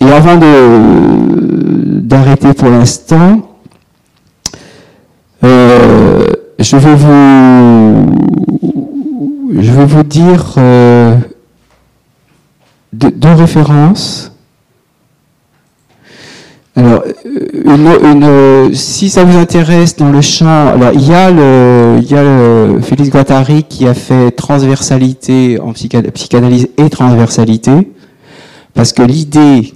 Et avant de, d'arrêter pour l'instant, euh, je vais vous, je vais vous dire euh, deux références alors, une, si ça vous intéresse dans le champ, alors il y a le, il y a le Félix Guattari qui a fait transversalité en psychanalyse et transversalité, parce que l'idée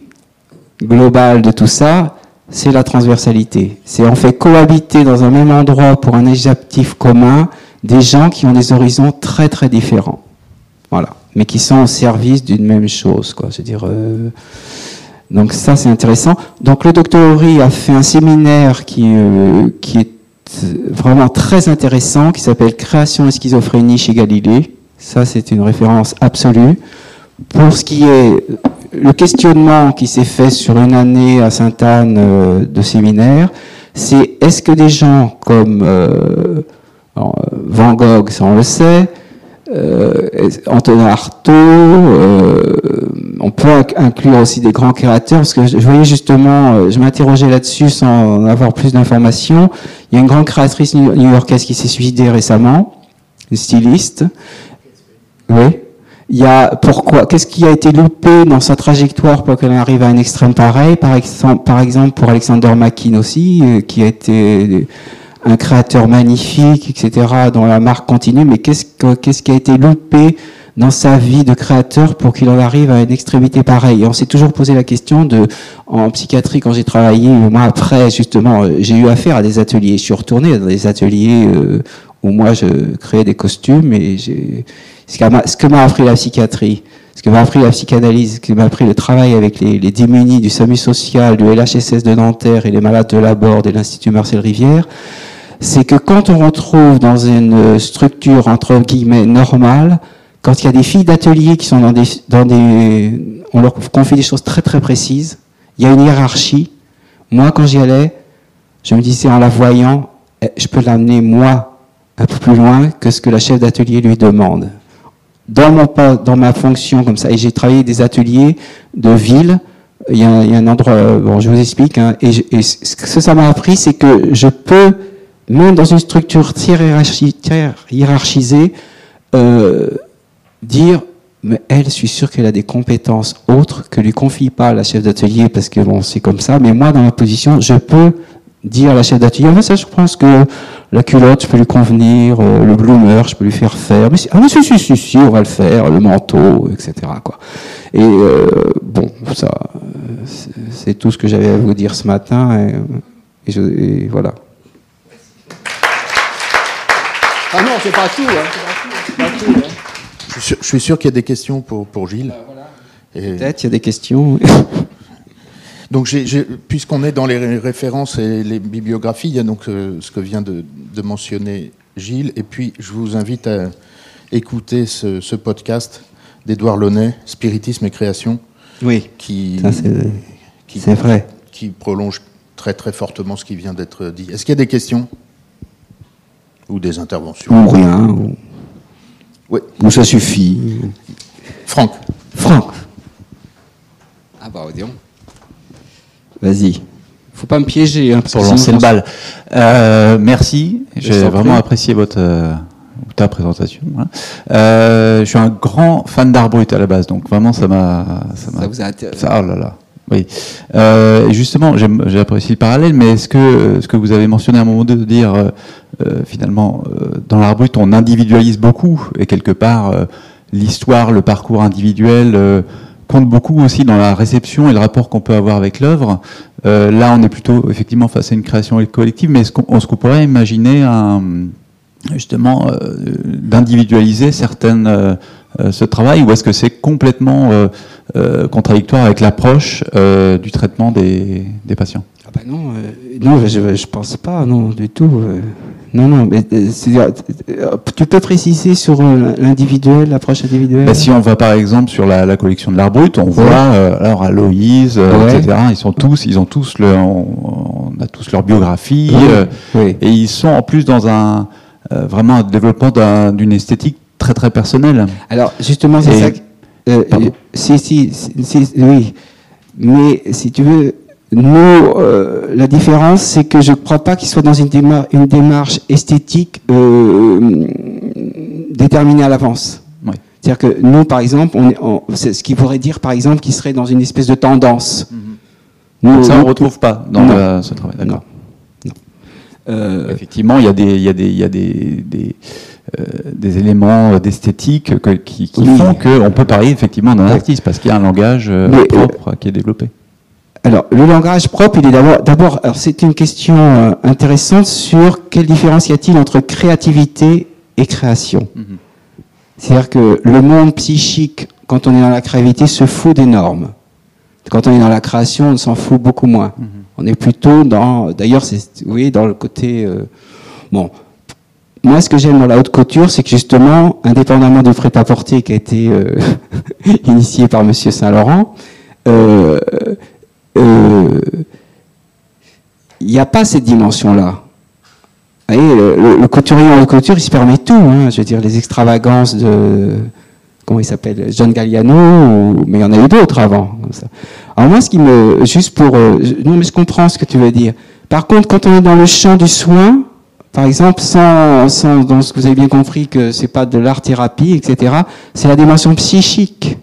globale de tout ça, c'est la transversalité. C'est en fait cohabiter dans un même endroit pour un objectif commun des gens qui ont des horizons très très différents, voilà, mais qui sont au service d'une même chose, quoi. Je veux dire. Euh, donc ça, c'est intéressant. Donc le docteur Horry a fait un séminaire qui, euh, qui est vraiment très intéressant, qui s'appelle Création et schizophrénie chez Galilée. Ça, c'est une référence absolue. Pour ce qui est le questionnement qui s'est fait sur une année à Sainte-Anne euh, de séminaire, c'est est-ce que des gens comme euh, Van Gogh, ça on le sait, Antonin Artaud, euh, on peut inclure aussi des grands créateurs, parce que je, voyais justement, euh, je m'interrogeais là-dessus sans avoir plus d'informations. Il y a une grande créatrice new-yorkaise qui s'est suicidée récemment, une styliste. Oui. Il y a pourquoi Qu'est-ce qui a été loupé dans sa trajectoire pour qu'elle arrive à un extrême pareil? Par exemple, par exemple pour Alexander McKean aussi, qui a été un créateur magnifique, etc., dont la marque continue, mais qu'est-ce, qu'est-ce qui a été loupé dans sa vie de créateur pour qu'il en arrive à une extrémité pareille? On s'est toujours posé la question de, en psychiatrie, quand j'ai travaillé, moi après, justement, euh, j'ai eu affaire à des ateliers. Je suis retourné dans des ateliers euh, où moi je créais des costumes et j'ai, ce que m'a appris la psychiatrie, ce que m'a appris la psychanalyse, ce que m'a appris le travail avec les, les démunis du SAMU social, du LHSS de Nanterre et les malades de la Borde et l'Institut Marcel Rivière, c'est que quand on retrouve dans une structure entre guillemets normale, quand il y a des filles d'atelier qui sont dans des, on leur confie des choses très très précises, il y a une hiérarchie. Moi, quand j'y allais, je me disais en la voyant, eh, je peux l'amener moi un peu plus loin que ce que la chef d'atelier lui demande. Dans mon dans ma fonction comme ça, et j'ai travaillé des ateliers de ville. Il y a, un endroit, bon, je vous explique. Hein, et ce que ça m'a appris, c'est que je peux même dans une structure hiérarchisée, euh, dire, mais elle, je suis sûr qu'elle a des compétences autres que lui confie pas la chef d'atelier parce que bon, c'est comme ça. Mais moi, dans ma position, je peux dire à la chef d'atelier, ah, ça, je pense que la culotte, je peux lui convenir, euh, le bloomer, je peux lui faire faire. Mais ah, si, si, si, si, on va le faire, le manteau, etc. Et euh, bon, ça, c'est tout ce que j'avais à vous dire ce matin. Et voilà. Ah non, c'est pas tout. Hein. Pas tout hein. Je, suis sûr, qu'il y a des questions pour, pour Gilles. Bah, voilà. Peut-être il y a des questions. donc, puisqu'on est dans les références et les bibliographies, il y a donc euh, ce que vient de, de, mentionner Gilles. Et puis, je vous invite à écouter ce, ce podcast d'Edouard Launay, Spiritisme et création. Oui. Qui, c'est vrai. Qui prolonge très très fortement ce qui vient d'être dit. Est-ce qu'il y a des questions? Ou des interventions Ou rien. Ou, oui. ou ça suffit. Franck. Franck. Ah bah, disons. Vas-y. Faut pas me piéger. Hein, pour lancer le bal. Euh, merci. J'ai vraiment apprécié votre. Euh, ta présentation. Hein. Euh, je suis un grand fan d'art brut à la base, donc vraiment ça m'a. Ça, ça, vous a intéressé. oh là là. Oui. Euh, justement, j'ai apprécié le parallèle, mais est-ce que ce que vous avez mentionné à un moment de dire euh, euh finalement euh, dans l'art brut on individualise beaucoup et quelque part l'histoire, le parcours individuel compte beaucoup aussi dans la réception et le rapport qu'on peut avoir avec l'œuvre. là, on est plutôt effectivement face à une création collective, mais est-ce qu'on pourrait imaginer justement d'individualiser certaines ce travail ou est-ce que c'est complètement euh, contradictoire avec l'approche euh, du traitement des, des patients? Ah bah non, euh, non, je, je pense pas, non, du tout. non, non, mais euh, euh, tu peux préciser sur euh, l'individuel, l'approche individuelle? Bah, si on va par exemple sur la, la collection de l'art brut, on voit euh, alors Aloïse, euh, Ouais. etc. Ils sont tous, ils ont tous le, on, on a tous leur biographie euh, et ils sont en plus dans un euh, vraiment un développement d'un- d'une esthétique très très personnelle. Alors, justement, c'est ça. que- euh, Pardon. si, si, si, oui. Mais si tu veux, nous, euh, la différence, c'est que je ne crois pas qu'il soit dans une, démar- une démarche esthétique euh, déterminée à l'avance. Oui. C'est-à-dire que nous, par exemple, on est, on- c'est ce qui pourrait dire, par exemple, qu'il serait dans une espèce de tendance. Nous, Donc ça, on ne retrouve pas dans le- ce travail. D'accord. euh, Effectivement, il y a des, il y a des, il y a des, des, euh, des éléments d'esthétique que- qui, qui Oui. font qu'on peut parler effectivement d'un artiste parce qu'il y a un langage euh, Mais, euh, propre qui est développé. Alors, le langage propre, il est d'abord, d'abord, alors c'est une question euh, intéressante sur quelle différence y a-t-il entre créativité et création. Mhm. C'est-à-dire que le monde psychique, quand on est dans la créativité, se fout des normes. Quand on est dans la création, on s'en fout beaucoup moins. On est plutôt dans, d'ailleurs, c'est, oui, dans le côté, euh, bon. Moi, ce que j'aime dans la haute couture, c'est que justement, indépendamment du prêt-à-porter qui a été euh, initié par Monsieur Saint-Laurent, euh, euh, il n'y a pas cette dimension-là. Vous voyez, le, couturier en haute couture, il se permet tout. Hein, je veux dire, les extravagances de. Comment il s'appelle John Galliano, mais il y en a eu d'autres avant. Alors, moi, ce qui me. Juste pour. non, mais je comprends ce que tu veux dire. Par contre, quand on est dans le champ du soin, par exemple, sans, sans dans ce que vous avez bien compris que c'est pas de l'art-thérapie, etc., c'est la dimension psychique.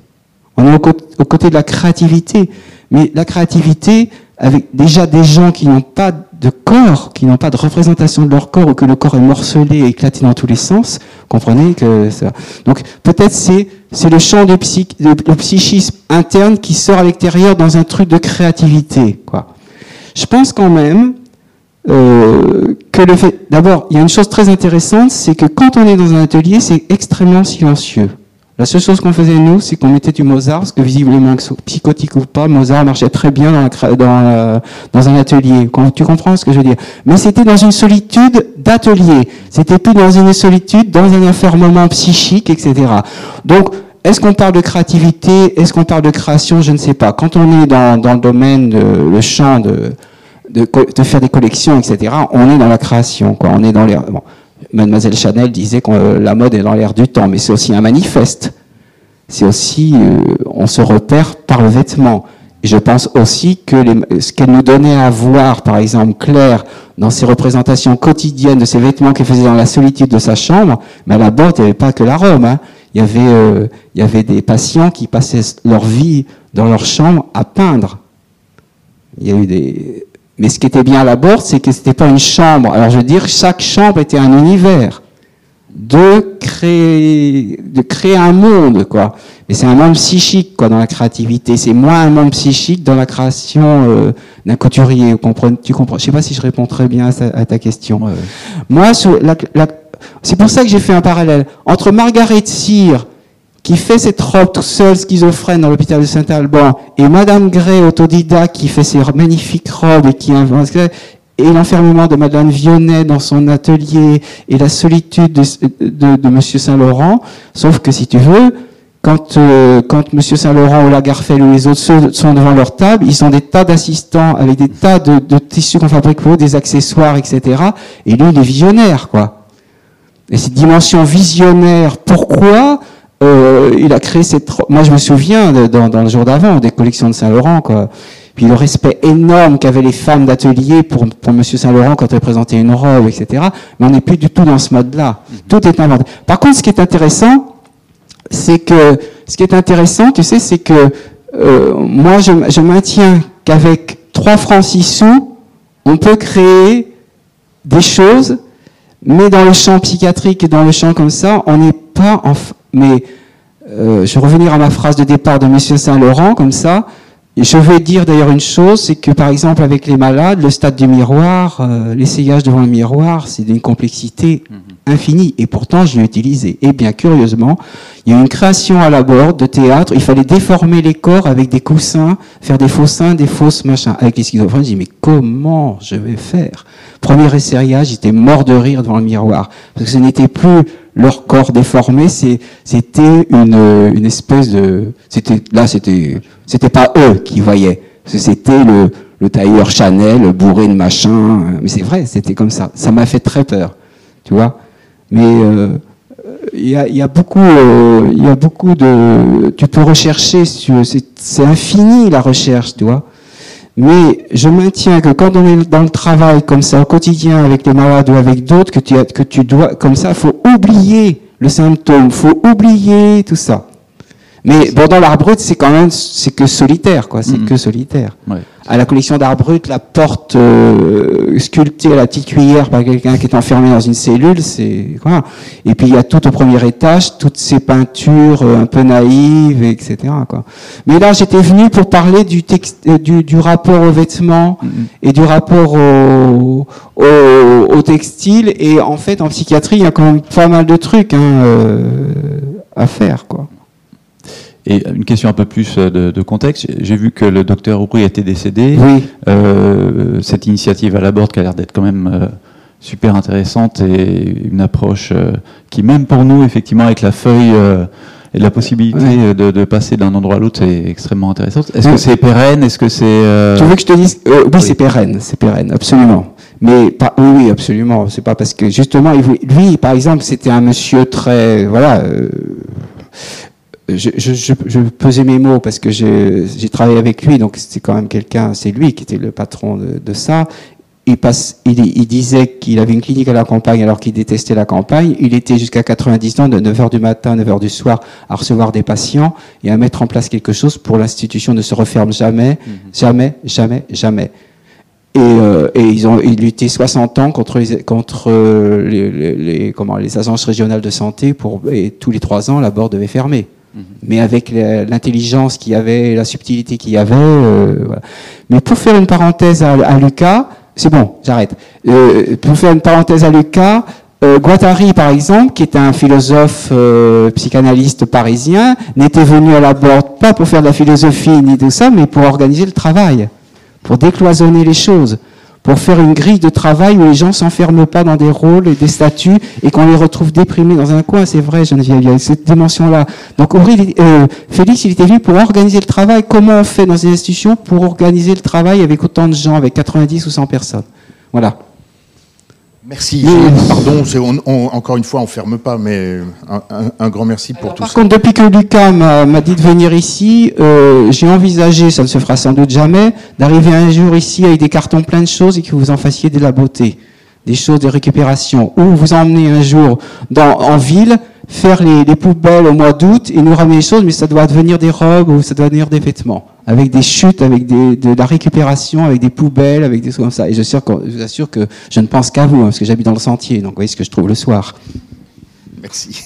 On est aux côtés de la créativité. Mais la créativité, avec déjà des gens qui n'ont pas de corps, qui n'ont pas de représentation de leur corps, ou que le corps est morcelé éclaté dans tous les sens, comprenez que ça. Donc peut-être c'est c'est le champ du, psychisme interne qui sort à l'extérieur dans un truc de créativité, quoi. Je pense quand même euh, que le fait. D'abord, il y a une chose très intéressante, c'est que quand on est dans un atelier, c'est extrêmement silencieux. La seule chose qu'on faisait nous, c'est qu'on mettait du Mozart, parce que visiblement, psychotique ou pas, Mozart marchait très bien dans, un atelier. Tu comprends ce que je veux dire? Mais c'était dans une solitude d'atelier. C'était plus dans une solitude, dans un enfermement psychique, etc. Donc, est-ce qu'on parle de créativité? Est-ce qu'on parle de création? Je ne sais pas. Quand on est dans, dans le domaine, de, le champ de, de, faire des collections, etc., on est dans la création. Quoi. On est dans bon, Mademoiselle Chanel disait que euh, la mode est dans l'air du temps, mais c'est aussi un manifeste. C'est aussi, euh, on se repère par le vêtement. Je pense aussi que ce qu'elle nous donnait à voir, par exemple, Claire, dans ses représentations quotidiennes de ses vêtements qu'elle faisait dans la solitude de sa chambre, mais la bord, il n'y avait pas que la Rome. hein. Il, y avait, euh, il y avait des patients qui passaient leur vie dans leur chambre à peindre. Il y a eu des... Mais ce qui était bien à la Borde, c'est que c'était pas une chambre. Alors je veux dire, chaque chambre était un univers de créer, de créer un monde, quoi. Mais c'est un monde psychique, quoi, dans la créativité. C'est moins un monde psychique dans la création euh, d'un couturier. Vous comprenez- Tu comprends Je sais pas si je réponds très bien à, ta- question. Ouais. Moi, la- la- c'est pour ça que j'ai fait un parallèle entre Margaret Cyr, qui fait cette robe tout seule, schizophrène, dans l'hôpital de Saint-Alban, et Madame Gray, autodidacte, qui fait ses magnifiques robes et qui invente, et l'enfermement de Madame Vionnet dans son atelier, et la solitude de, de, de Monsieur Saint-Laurent. Sauf que si tu veux, quand, euh, quand Monsieur Saint-Laurent ou Lagarfeld ou les autres sont- sont devant leur table, ils ont des tas d'assistants avec des tas de, de tissus qu'on fabrique pour eux, des accessoires, etc. Et lui, il est visionnaire, quoi. Et cette dimension visionnaire, pourquoi? Euh, il a créé cette... Moi, je me souviens, de- dans, dans le jour d'avant, des collections de Saint-Laurent, quoi. Puis le respect énorme qu'avaient les femmes d'atelier pour, pour Monsieur Saint-Laurent quand elle présentait une robe, etc. Mais on n'est plus du tout dans ce mode-là. Tout est inventé. Par contre, ce qui est intéressant, c'est que ce qui est intéressant, tu sais, c'est que euh, moi, je, je maintiens qu'avec 3 francs 6 sous, on peut créer des choses, mais dans le champ psychiatrique et dans le champ comme ça, on n'est pas en... Mais euh, je vais revenir à ma phrase de départ de Monsieur Saint-Laurent, comme ça. Et je vais dire d'ailleurs une chose, c'est que par exemple avec les malades, le stade du miroir, euh, l'essayage devant le miroir, c'est d'une complexité infini. Et pourtant, je l'ai utilisé. Et bien curieusement, il y a eu une création à la borde de théâtre. Il fallait déformer les corps avec des coussins, faire des faux seins, des fausses machins. Avec les schizophrènes, je dis, mais comment je vais faire? Premier essayage, j'étais mort de rire devant le miroir. Parce que ce n'était plus leur corps déformé, c'était une, une espèce de... C'était, là, c'était, c'était pas eux qui voyaient. C'était le, le tailleur Chanel bourré de machin. Mais c'est vrai, c'était comme ça. Ça m'a fait très peur, tu vois. Mais euh, il y, a, y, a, beaucoup, euh, il y a beaucoup de. Tu peux rechercher, c'est infini la recherche, tu vois. Mais je maintiens que quand on est dans le travail comme ça au quotidien avec les malades ou avec d'autres, que tu, que tu dois, comme ça, faut oublier le symptôme, faut oublier tout ça. Mais bon, dans l'art brut, c'est quand même, c'est que solitaire, quoi. C'est mm. que solitaire. Ouais. À la collection d'art brut, la porte euh, sculptée à la petite cuillère par quelqu'un qui est enfermé dans une cellule, c'est quoi? Et puis il y a tout au premier étage, toutes ces peintures euh, un peu naïves, etc. Quoi. Mais là, j'étais venu pour parler du, texte, euh, du, du, rapport aux vêtements mm. et du rapport au, au, au, textile. Et en fait, en psychiatrie, il y a quand même pas mal de trucs hein, euh, à faire, quoi. Et une question un peu plus euh, de, de contexte. J'ai vu que le docteur Aubry était décédé. Oui. Euh, cette initiative à la Borde qui a l'air d'être quand même euh, super intéressante et une approche euh, qui, même pour nous, effectivement, avec la feuille et la possibilité de, de, passer d'un endroit à l'autre, c'est extrêmement intéressant. Est-ce que c'est pérenne? Est-ce que c'est Tu veux que je te dise Oui, oui. c'est pérenne, c'est pérenne, absolument. Mais pas, oui, oui, absolument. C'est pas parce que justement, lui, par exemple, c'était un monsieur très, voilà je, je, je, pesais mes mots parce que j'ai travaillé avec lui, donc c'était quand même quelqu'un, c'est lui qui était le patron de, de ça. Il, passe, il, il disait qu'il avait une clinique à la campagne alors qu'il détestait la campagne. Il était jusqu'à 90 ans, de 9h du matin à 9h du soir, à recevoir des patients et à mettre en place quelque chose pour l'institution ne se referme jamais, mmh. jamais, jamais, jamais. Et, euh, et, ils ont ils lutté 60 ans contre les, contre les, les, les, comment, les agences régionales de santé pour, et tous les trois ans, la bord devait fermer. Mhm. Mais avec l'intelligence qu'il y avait, la subtilité qu'il y avait. Euh, voilà. Mais pour faire une parenthèse à, Lucas, c'est bon, j'arrête. Euh, pour faire une parenthèse à Lucas, euh, Guattari, par exemple, qui était un philosophe euh, psychanalyste parisien, n'était venu à la Borde pas pour faire de la philosophie ni tout ça, mais pour organiser le travail, pour décloisonner les choses pour faire une grille de travail où les gens s'enferment pas dans des rôles et des statuts et qu'on les retrouve déprimés dans un coin. C'est vrai, Geneviève, il y a cette dimension-là. Donc euh, Félix, il était venu pour organiser le travail. Comment on fait dans une institution pour organiser le travail avec autant de gens, avec 90 ou 100 personnes? Voilà. Merci. Pardon, on, on, encore une fois, on ferme pas, mais un, un, un grand merci pour Alors, tout par ça. contre, depuis que Lucas m'a dit de venir ici, euh, j'ai envisagé, ça ne se fera sans doute jamais, d'arriver un jour ici avec des cartons pleins de choses et que vous en fassiez de la beauté, des choses de récupération, ou vous emmenez un jour dans, en ville, faire les, les poubelles au mois d'août et nous ramener les choses, mais ça doit devenir des robes ou ça doit devenir des vêtements avec des chutes, avec de la récupération, avec des poubelles, avec des choses comme ça. Et je, vous assure que je ne pense qu'à vous, hein, parce que j'habite dans le sentier, donc vous voyez ce que je trouve le soir. Merci.